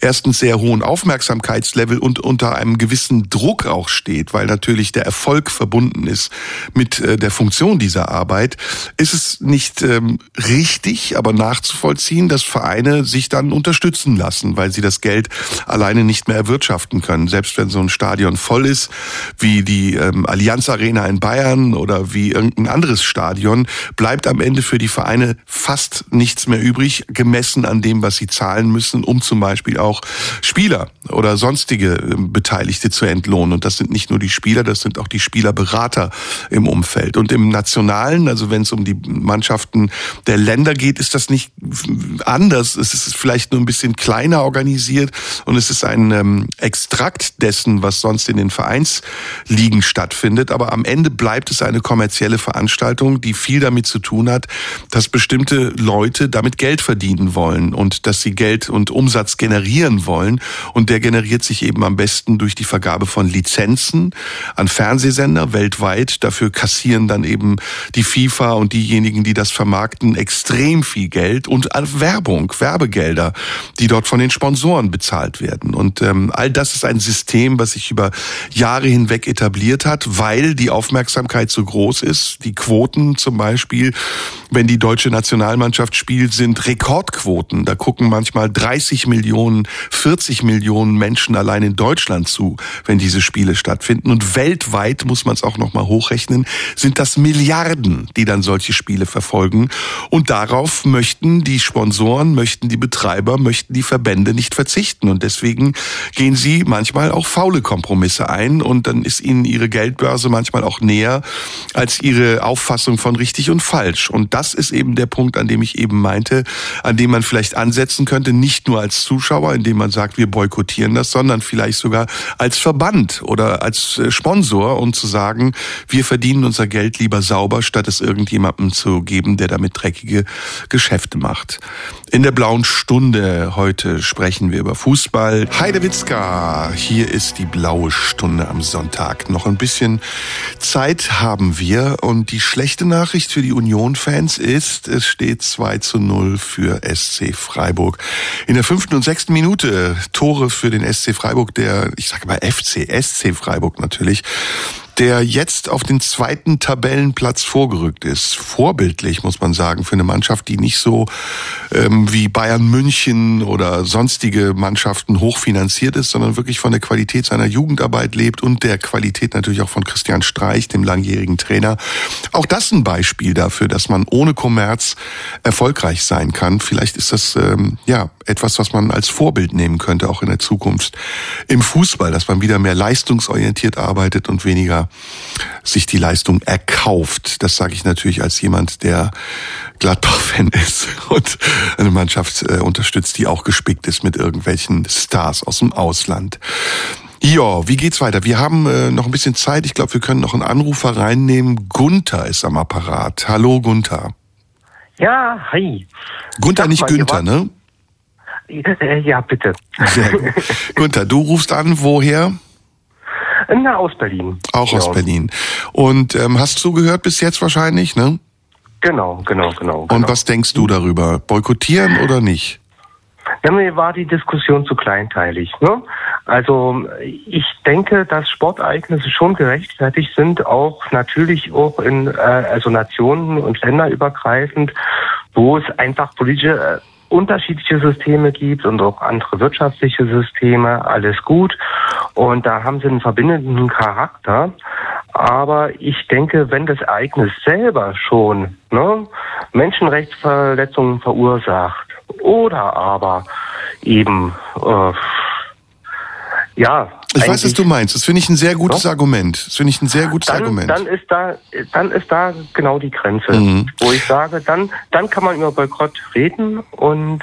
erstens sehr hohen Aufmerksamkeitslevel und unter einem gewissen gewissen Druck auch steht, weil natürlich der Erfolg verbunden ist mit äh, der Funktion dieser Arbeit, ist es nicht ähm, richtig, aber nachzuvollziehen, dass Vereine sich dann unterstützen lassen, weil sie das Geld alleine nicht mehr erwirtschaften können. Selbst wenn so ein Stadion voll ist, wie die ähm, Allianz Arena in Bayern oder wie irgendein anderes Stadion, bleibt am Ende für die Vereine fast nichts mehr übrig, gemessen an dem, was sie zahlen müssen, um zum Beispiel auch Spieler oder sonstige ähm, Beteiligte zu entlohnen. Und das sind nicht nur die Spieler, das sind auch die Spielerberater im Umfeld. Und im Nationalen, also wenn es um die Mannschaften der Länder geht, ist das nicht anders. Es ist vielleicht nur ein bisschen kleiner organisiert und es ist ein ähm, Extrakt dessen, was sonst in den Vereinsligen stattfindet. Aber am Ende bleibt es eine kommerzielle Veranstaltung, die viel damit zu tun hat, dass bestimmte Leute damit Geld verdienen wollen und dass sie Geld und Umsatz generieren wollen. Und der generiert sich eben am besten durch die Vergabe Vergabe von Lizenzen an Fernsehsender weltweit. Dafür kassieren dann eben die FIFA und diejenigen, die das vermarkten, extrem viel Geld und Werbung, Werbegelder, die dort von den Sponsoren bezahlt werden. Und ähm, all das ist ein System, was sich über Jahre hinweg etabliert hat, weil die Aufmerksamkeit so groß ist. Die Quoten zum Beispiel, wenn die deutsche Nationalmannschaft spielt, sind Rekordquoten. Da gucken manchmal 30 Millionen, 40 Millionen Menschen allein in Deutschland zu, wenn diese Spiele stattfinden. Und weltweit muss man es auch noch mal hochrechnen, sind das Milliarden, die dann solche Spiele verfolgen. Und darauf möchten die Sponsoren, möchten die Betreiber, möchten die Verbände nicht verzichten. Und deswegen gehen sie manchmal auch faule Kompromisse ein. Und dann ist ihnen ihre Geldbörse manchmal auch näher als ihre Auffassung von richtig und falsch. Und das ist eben der Punkt, an dem ich eben meinte, an dem man vielleicht ansetzen könnte, nicht nur als Zuschauer, indem man sagt, wir boykottieren das, sondern vielleicht sogar als Verband oder als äh, Sponsor und zu sagen, wir verdienen unser Geld lieber sauber, statt es irgendjemandem zu geben, der damit dreckige Geschäfte macht. In der blauen Stunde heute sprechen wir über Fußball. Heidewitzka, hier ist die blaue Stunde am Sonntag. Noch ein bisschen Zeit haben wir und die schlechte Nachricht für die Union-Fans ist, es steht 2 zu 0 für SC Freiburg. In der fünften und sechsten Minute Tore für den SC Freiburg, der, ich sage mal FC, SC Freiburg natürlich, der jetzt auf den zweiten Tabellenplatz vorgerückt ist. Vorbildlich, muss man sagen, für eine Mannschaft, die nicht so ähm, wie Bayern München oder sonstige Mannschaften hochfinanziert ist, sondern wirklich von der Qualität seiner Jugendarbeit lebt und der Qualität natürlich auch von Christian Streich, dem langjährigen Trainer. Auch das ein Beispiel dafür, dass man ohne Kommerz erfolgreich sein kann. Vielleicht ist das ähm, ja etwas, was man als Vorbild nehmen könnte, auch in der Zukunft im Fußball, dass man wieder mehr leistungsorientiert arbeitet und weniger sich die Leistung erkauft. Das sage ich natürlich als jemand, der Gladbach-Fan ist und eine Mannschaft äh, unterstützt, die auch gespickt ist mit irgendwelchen Stars aus dem Ausland. Ja, wie geht's weiter? Wir haben äh, noch ein bisschen Zeit. Ich glaube, wir können noch einen Anrufer reinnehmen. Gunther ist am Apparat. Hallo, Gunther. Ja, hi. Gunther, Sag nicht mal, Günther, ne? Ja, bitte. Sehr gut. Gunther, du rufst an, woher? Na, aus Berlin. Auch aus Ja. Berlin. Und ähm, hast zugehört bis jetzt wahrscheinlich, ne? Genau, genau, genau. Und genau. was denkst du darüber? Boykottieren oder nicht? Ja, mir war die Diskussion zu kleinteilig. Ne? Also ich denke, dass Sportereignisse schon gerechtfertigt sind, auch natürlich auch in äh, also Nationen und länderübergreifend, wo es einfach politische äh, unterschiedliche Systeme gibt und auch andere wirtschaftliche Systeme, alles gut. Und da haben sie einen verbindenden Charakter. Aber ich denke, wenn das Ereignis selber schon ne, Menschenrechtsverletzungen verursacht oder aber eben äh, ja Ich weiß, was du meinst. Das finde ich ein sehr gutes Ja? Argument. Das finde ich ein sehr gutes dann, Argument. dann ist da, dann ist da genau die Grenze, Mhm. wo ich sage, dann, dann kann man über Boykott reden und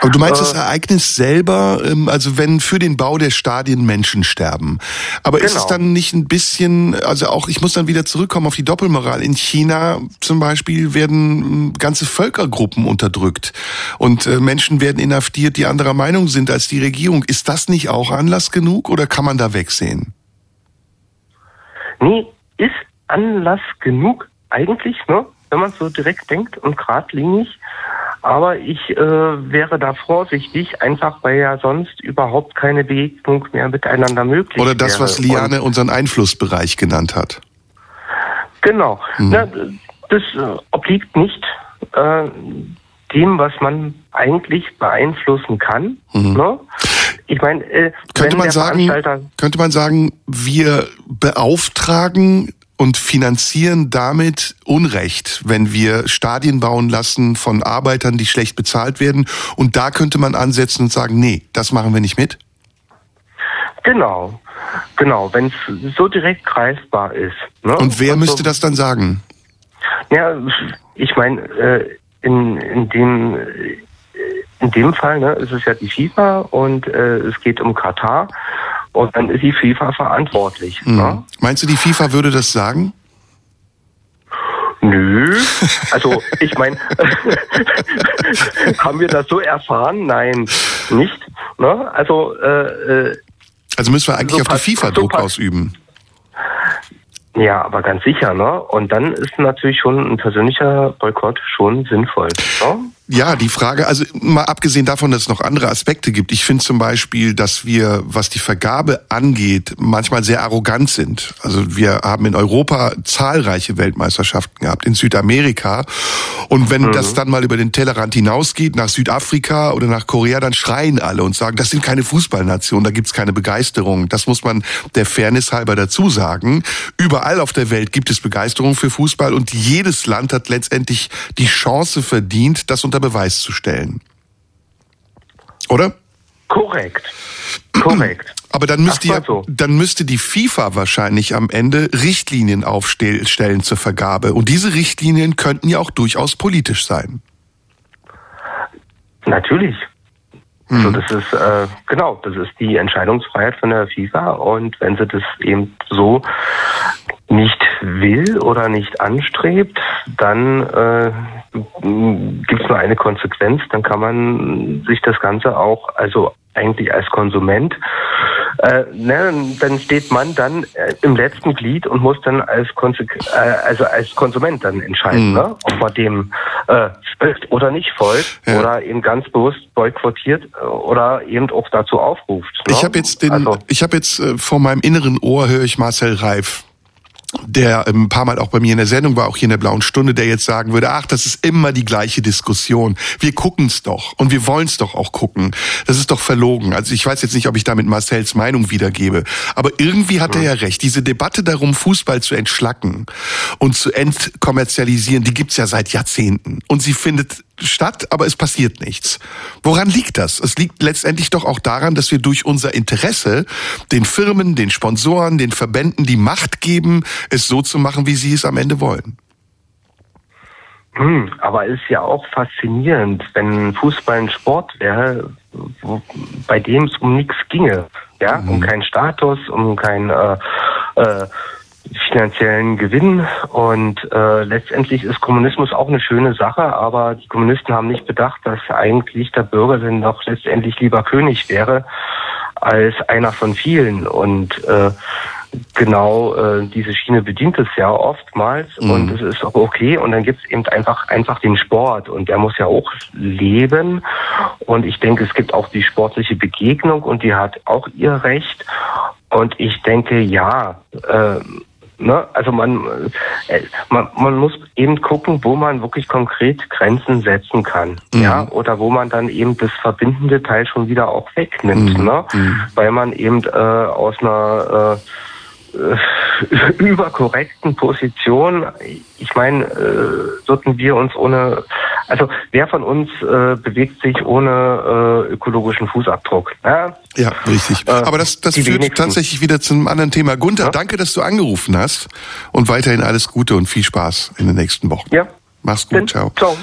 Aber du meinst äh, das Ereignis selber, ähm, also wenn für den Bau der Stadien Menschen sterben. Aber ist es Genau. dann nicht ein bisschen, also auch, ich muss dann wieder zurückkommen auf die Doppelmoral. In China zum Beispiel werden ähm, ganze Völkergruppen unterdrückt und äh, Menschen werden inhaftiert, die anderer Meinung sind als die Regierung. Ist das nicht auch Anlass genug oder kann man da wegsehen? Nee, ist Anlass genug eigentlich, ne? wenn man so direkt denkt und geradlinig. Aber ich äh, wäre da vorsichtig, einfach weil ja sonst überhaupt keine Begegnung mehr miteinander möglich Oder das, wäre. was Liane unseren Einflussbereich genannt hat? Genau. Mhm. Na, das äh, obliegt nicht äh, dem, was man eigentlich beeinflussen kann. Ne? Ich meine, äh. Könnte man sagen, könnte man sagen, wir beauftragen und finanzieren damit Unrecht, wenn wir Stadien bauen lassen von Arbeitern, die schlecht bezahlt werden. Und da könnte man ansetzen und sagen, nee, das machen wir nicht mit. Genau, genau, wenn es so direkt greifbar ist. Ne? Und wer so- müsste das dann sagen? Ja, ich meine, äh, in, in dem in dem Fall ne, ist es ja die FIFA und äh, es geht um Katar und dann ist die FIFA verantwortlich. Hm. Ne? Meinst du, die FIFA würde das sagen? Nö, also ich meine, haben wir das so erfahren? Nein, nicht. Ne? Also äh, äh, Also müssen wir eigentlich So auf die FIFA so Druck ausüben. ja, aber ganz sicher, ne? Und dann ist natürlich schon ein persönlicher Boykott schon sinnvoll. Ne? Ja, die Frage, also mal abgesehen davon, dass es noch andere Aspekte gibt. Ich finde zum Beispiel, dass wir, was die Vergabe angeht, manchmal sehr arrogant sind. Also wir haben in Europa zahlreiche Weltmeisterschaften gehabt, in Südamerika. Und wenn das dann mal über den Tellerrand hinausgeht, nach Südafrika oder nach Korea, dann schreien alle und sagen, das sind keine Fußballnationen, da gibt's keine Begeisterung. Das muss man der Fairness halber dazu sagen. Überall auf der Welt gibt es Begeisterung für Fußball und jedes Land hat letztendlich die Chance verdient, das unter Beweis zu stellen. Oder? Korrekt. Korrekt. Aber dann müsste, ja, so. dann müsste die FIFA wahrscheinlich am Ende Richtlinien aufstellen zur Vergabe. Und diese Richtlinien könnten ja auch durchaus politisch sein. Natürlich. Also das ist äh, genau, das ist die Entscheidungsfreiheit von der FIFA. Und wenn sie das eben so nicht will oder nicht anstrebt, dann äh, gibt es nur eine Konsequenz, dann kann man sich das Ganze auch, also eigentlich als Konsument, äh, ne, dann steht man dann äh, im letzten Glied und muss dann als, Konse äh, also als Konsument dann entscheiden, Mhm. ne, ob man dem äh, folgt oder nicht folgt Ja. oder eben ganz bewusst boykottiert äh, oder eben auch dazu aufruft. Ne? Ich habe jetzt den, also, ich habe jetzt äh, vor meinem inneren Ohr höre ich Marcel Reif, der ähm, ein paar Mal auch bei mir in der Sendung war, auch hier in der blauen Stunde, der jetzt sagen würde, ach, das ist immer die gleiche Diskussion. Wir gucken's doch und wir wollen's doch auch gucken. Das ist doch verlogen. Also ich weiß jetzt nicht, ob ich damit Marcels Meinung wiedergebe, aber irgendwie hat er ja recht. Diese Debatte darum, Fußball zu entschlacken und zu entkommerzialisieren, die gibt's ja seit Jahrzehnten und sie findet statt, aber es passiert nichts. Woran liegt das? Es liegt letztendlich doch auch daran, dass wir durch unser Interesse den Firmen, den Sponsoren, den Verbänden die Macht geben, es so zu machen, wie sie es am Ende wollen. hm, aber ist ja auch faszinierend, wenn Fußball ein Sport wäre, bei dem es um nichts ginge, ja, mhm. um keinen Status, um keinen äh, äh, finanziellen Gewinn. Und äh, letztendlich ist Kommunismus auch eine schöne Sache, aber die Kommunisten haben nicht bedacht, dass eigentlich der Bürger dann doch letztendlich lieber König wäre als einer von vielen. Und äh, genau äh, diese Schiene bedient es ja oftmals mhm. und es ist auch okay und dann gibt es eben einfach einfach den Sport und der muss ja auch leben und ich denke es gibt auch die sportliche Begegnung und die hat auch ihr Recht und ich denke ja äh, Ne? Also man, äh, man, man muss eben gucken, wo man wirklich konkret Grenzen setzen kann. Mhm. Ja, oder wo man dann eben das verbindende Teil schon wieder auch wegnimmt, mhm. ne? Mhm. Weil man eben äh, aus einer äh, äh, überkorrekten Position. Ich meine, äh, sollten wir uns ohne, also wer von uns äh, bewegt sich ohne äh, ökologischen Fußabdruck? Ja, ja richtig. Äh, Aber das, das führt wenigsten. tatsächlich wieder zum anderen Thema. Gunther, ja? danke, dass du angerufen hast und weiterhin alles Gute und viel Spaß in den nächsten Wochen. Ja. Mach's gut, ciao. ciao.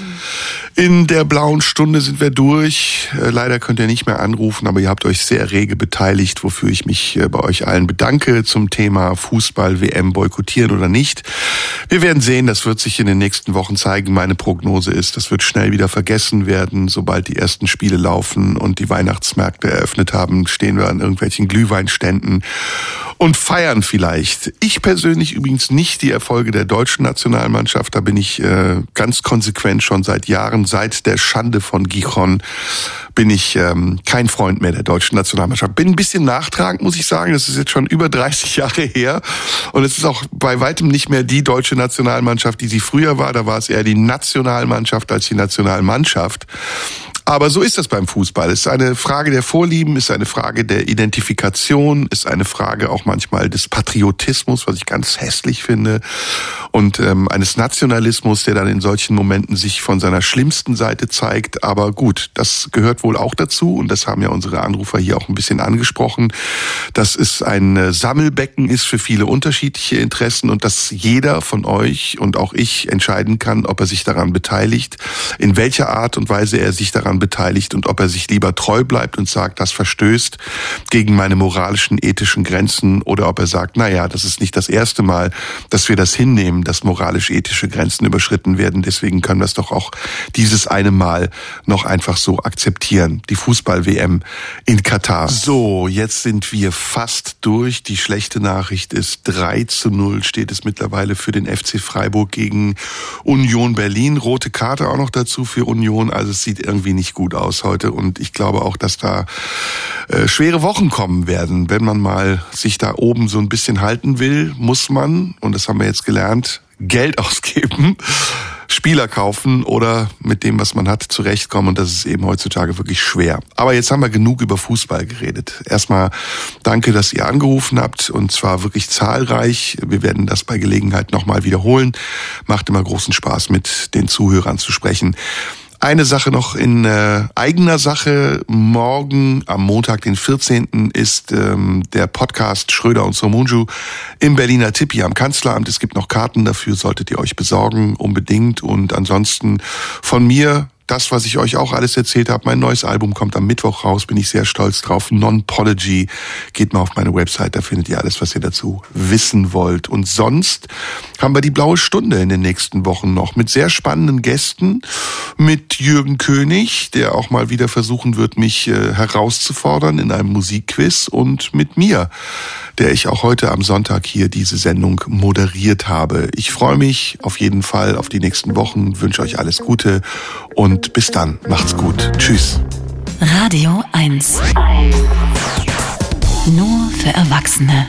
In der blauen Stunde sind wir durch. Äh, leider könnt ihr nicht mehr anrufen, aber ihr habt euch sehr rege beteiligt, wofür ich mich äh, bei euch allen bedanke zum Thema Fußball, WM boykottieren oder nicht. Wir werden sehen, das wird sich in den nächsten Wochen zeigen. Meine Prognose ist, das wird schnell wieder vergessen werden. Sobald die ersten Spiele laufen und die Weihnachtsmärkte eröffnet haben, stehen wir an irgendwelchen Glühweinständen und feiern vielleicht. Ich persönlich übrigens nicht die Erfolge der deutschen Nationalmannschaft. Da bin ich äh, ganz konsequent schon seit Jahren, seit der Schande von Gijon, bin ich ähm, kein Freund mehr der deutschen Nationalmannschaft. Bin ein bisschen nachtragend, muss ich sagen. Das ist jetzt schon über 30 Jahre her. Und es ist auch bei weitem nicht mehr die deutsche Nationalmannschaft, die sie früher war. Da war es eher die Nationalmannschaft als die Nationalmannschaft. Aber so ist das beim Fußball. Es ist eine Frage der Vorlieben, ist eine Frage der Identifikation, ist eine Frage auch manchmal des Patriotismus, was ich ganz hässlich finde, und ähm, eines Nationalismus, der dann in solchen Momenten sich von seiner schlimmsten Seite zeigt. Aber gut, das gehört wohl auch dazu und das haben ja unsere Anrufer hier auch ein bisschen angesprochen, dass es ein äh, Sammelbecken ist für viele unterschiedliche Interessen und dass jeder von euch und auch ich entscheiden kann, ob er sich daran beteiligt, in welcher Art und Weise er sich daran daran beteiligt und ob er sich lieber treu bleibt und sagt, das verstößt gegen meine moralischen, ethischen Grenzen oder ob er sagt, na ja, das ist nicht das erste Mal, dass wir das hinnehmen, dass moralisch-ethische Grenzen überschritten werden. Deswegen können wir es doch auch dieses eine Mal noch einfach so akzeptieren. Die Fußball-WM in Katar. So, jetzt sind wir fast durch. Die schlechte Nachricht ist 3 zu 0 steht es mittlerweile für den FC Freiburg gegen Union Berlin. Rote Karte auch noch dazu für Union. Also es sieht irgendwie nicht nicht gut aus heute und ich glaube auch, dass da äh, schwere Wochen kommen werden. Wenn man mal sich da oben so ein bisschen halten will, muss man, und das haben wir jetzt gelernt, Geld ausgeben, Spieler kaufen oder mit dem, was man hat, zurechtkommen. Und das ist eben heutzutage wirklich schwer. Aber jetzt haben wir genug über Fußball geredet. Erstmal danke, dass ihr angerufen habt und zwar wirklich zahlreich. Wir werden das bei Gelegenheit nochmal wiederholen. Macht immer großen Spaß, mit den Zuhörern zu sprechen. Eine Sache noch in äh, eigener Sache. Morgen am Montag, den 14. ist ähm, der Podcast Schröder und Somunju im Berliner Tippi am Kanzleramt. Es gibt noch Karten dafür, solltet ihr euch besorgen, unbedingt. Und ansonsten von mir das, was ich euch auch alles erzählt habe. Mein neues Album kommt am Mittwoch raus, bin ich sehr stolz drauf. Non-Pology. Geht mal auf meine Website, da findet ihr alles, was ihr dazu wissen wollt. Und sonst haben wir die blaue Stunde in den nächsten Wochen noch mit sehr spannenden Gästen. Mit Jürgen König, der auch mal wieder versuchen wird, mich äh, herauszufordern in einem Musikquiz und mit mir der ich auch heute am Sonntag hier diese Sendung moderiert habe. Ich freue mich auf jeden Fall auf die nächsten Wochen, wünsche euch alles Gute und bis dann. Macht's gut. Tschüss. Radio 1. Nur für Erwachsene.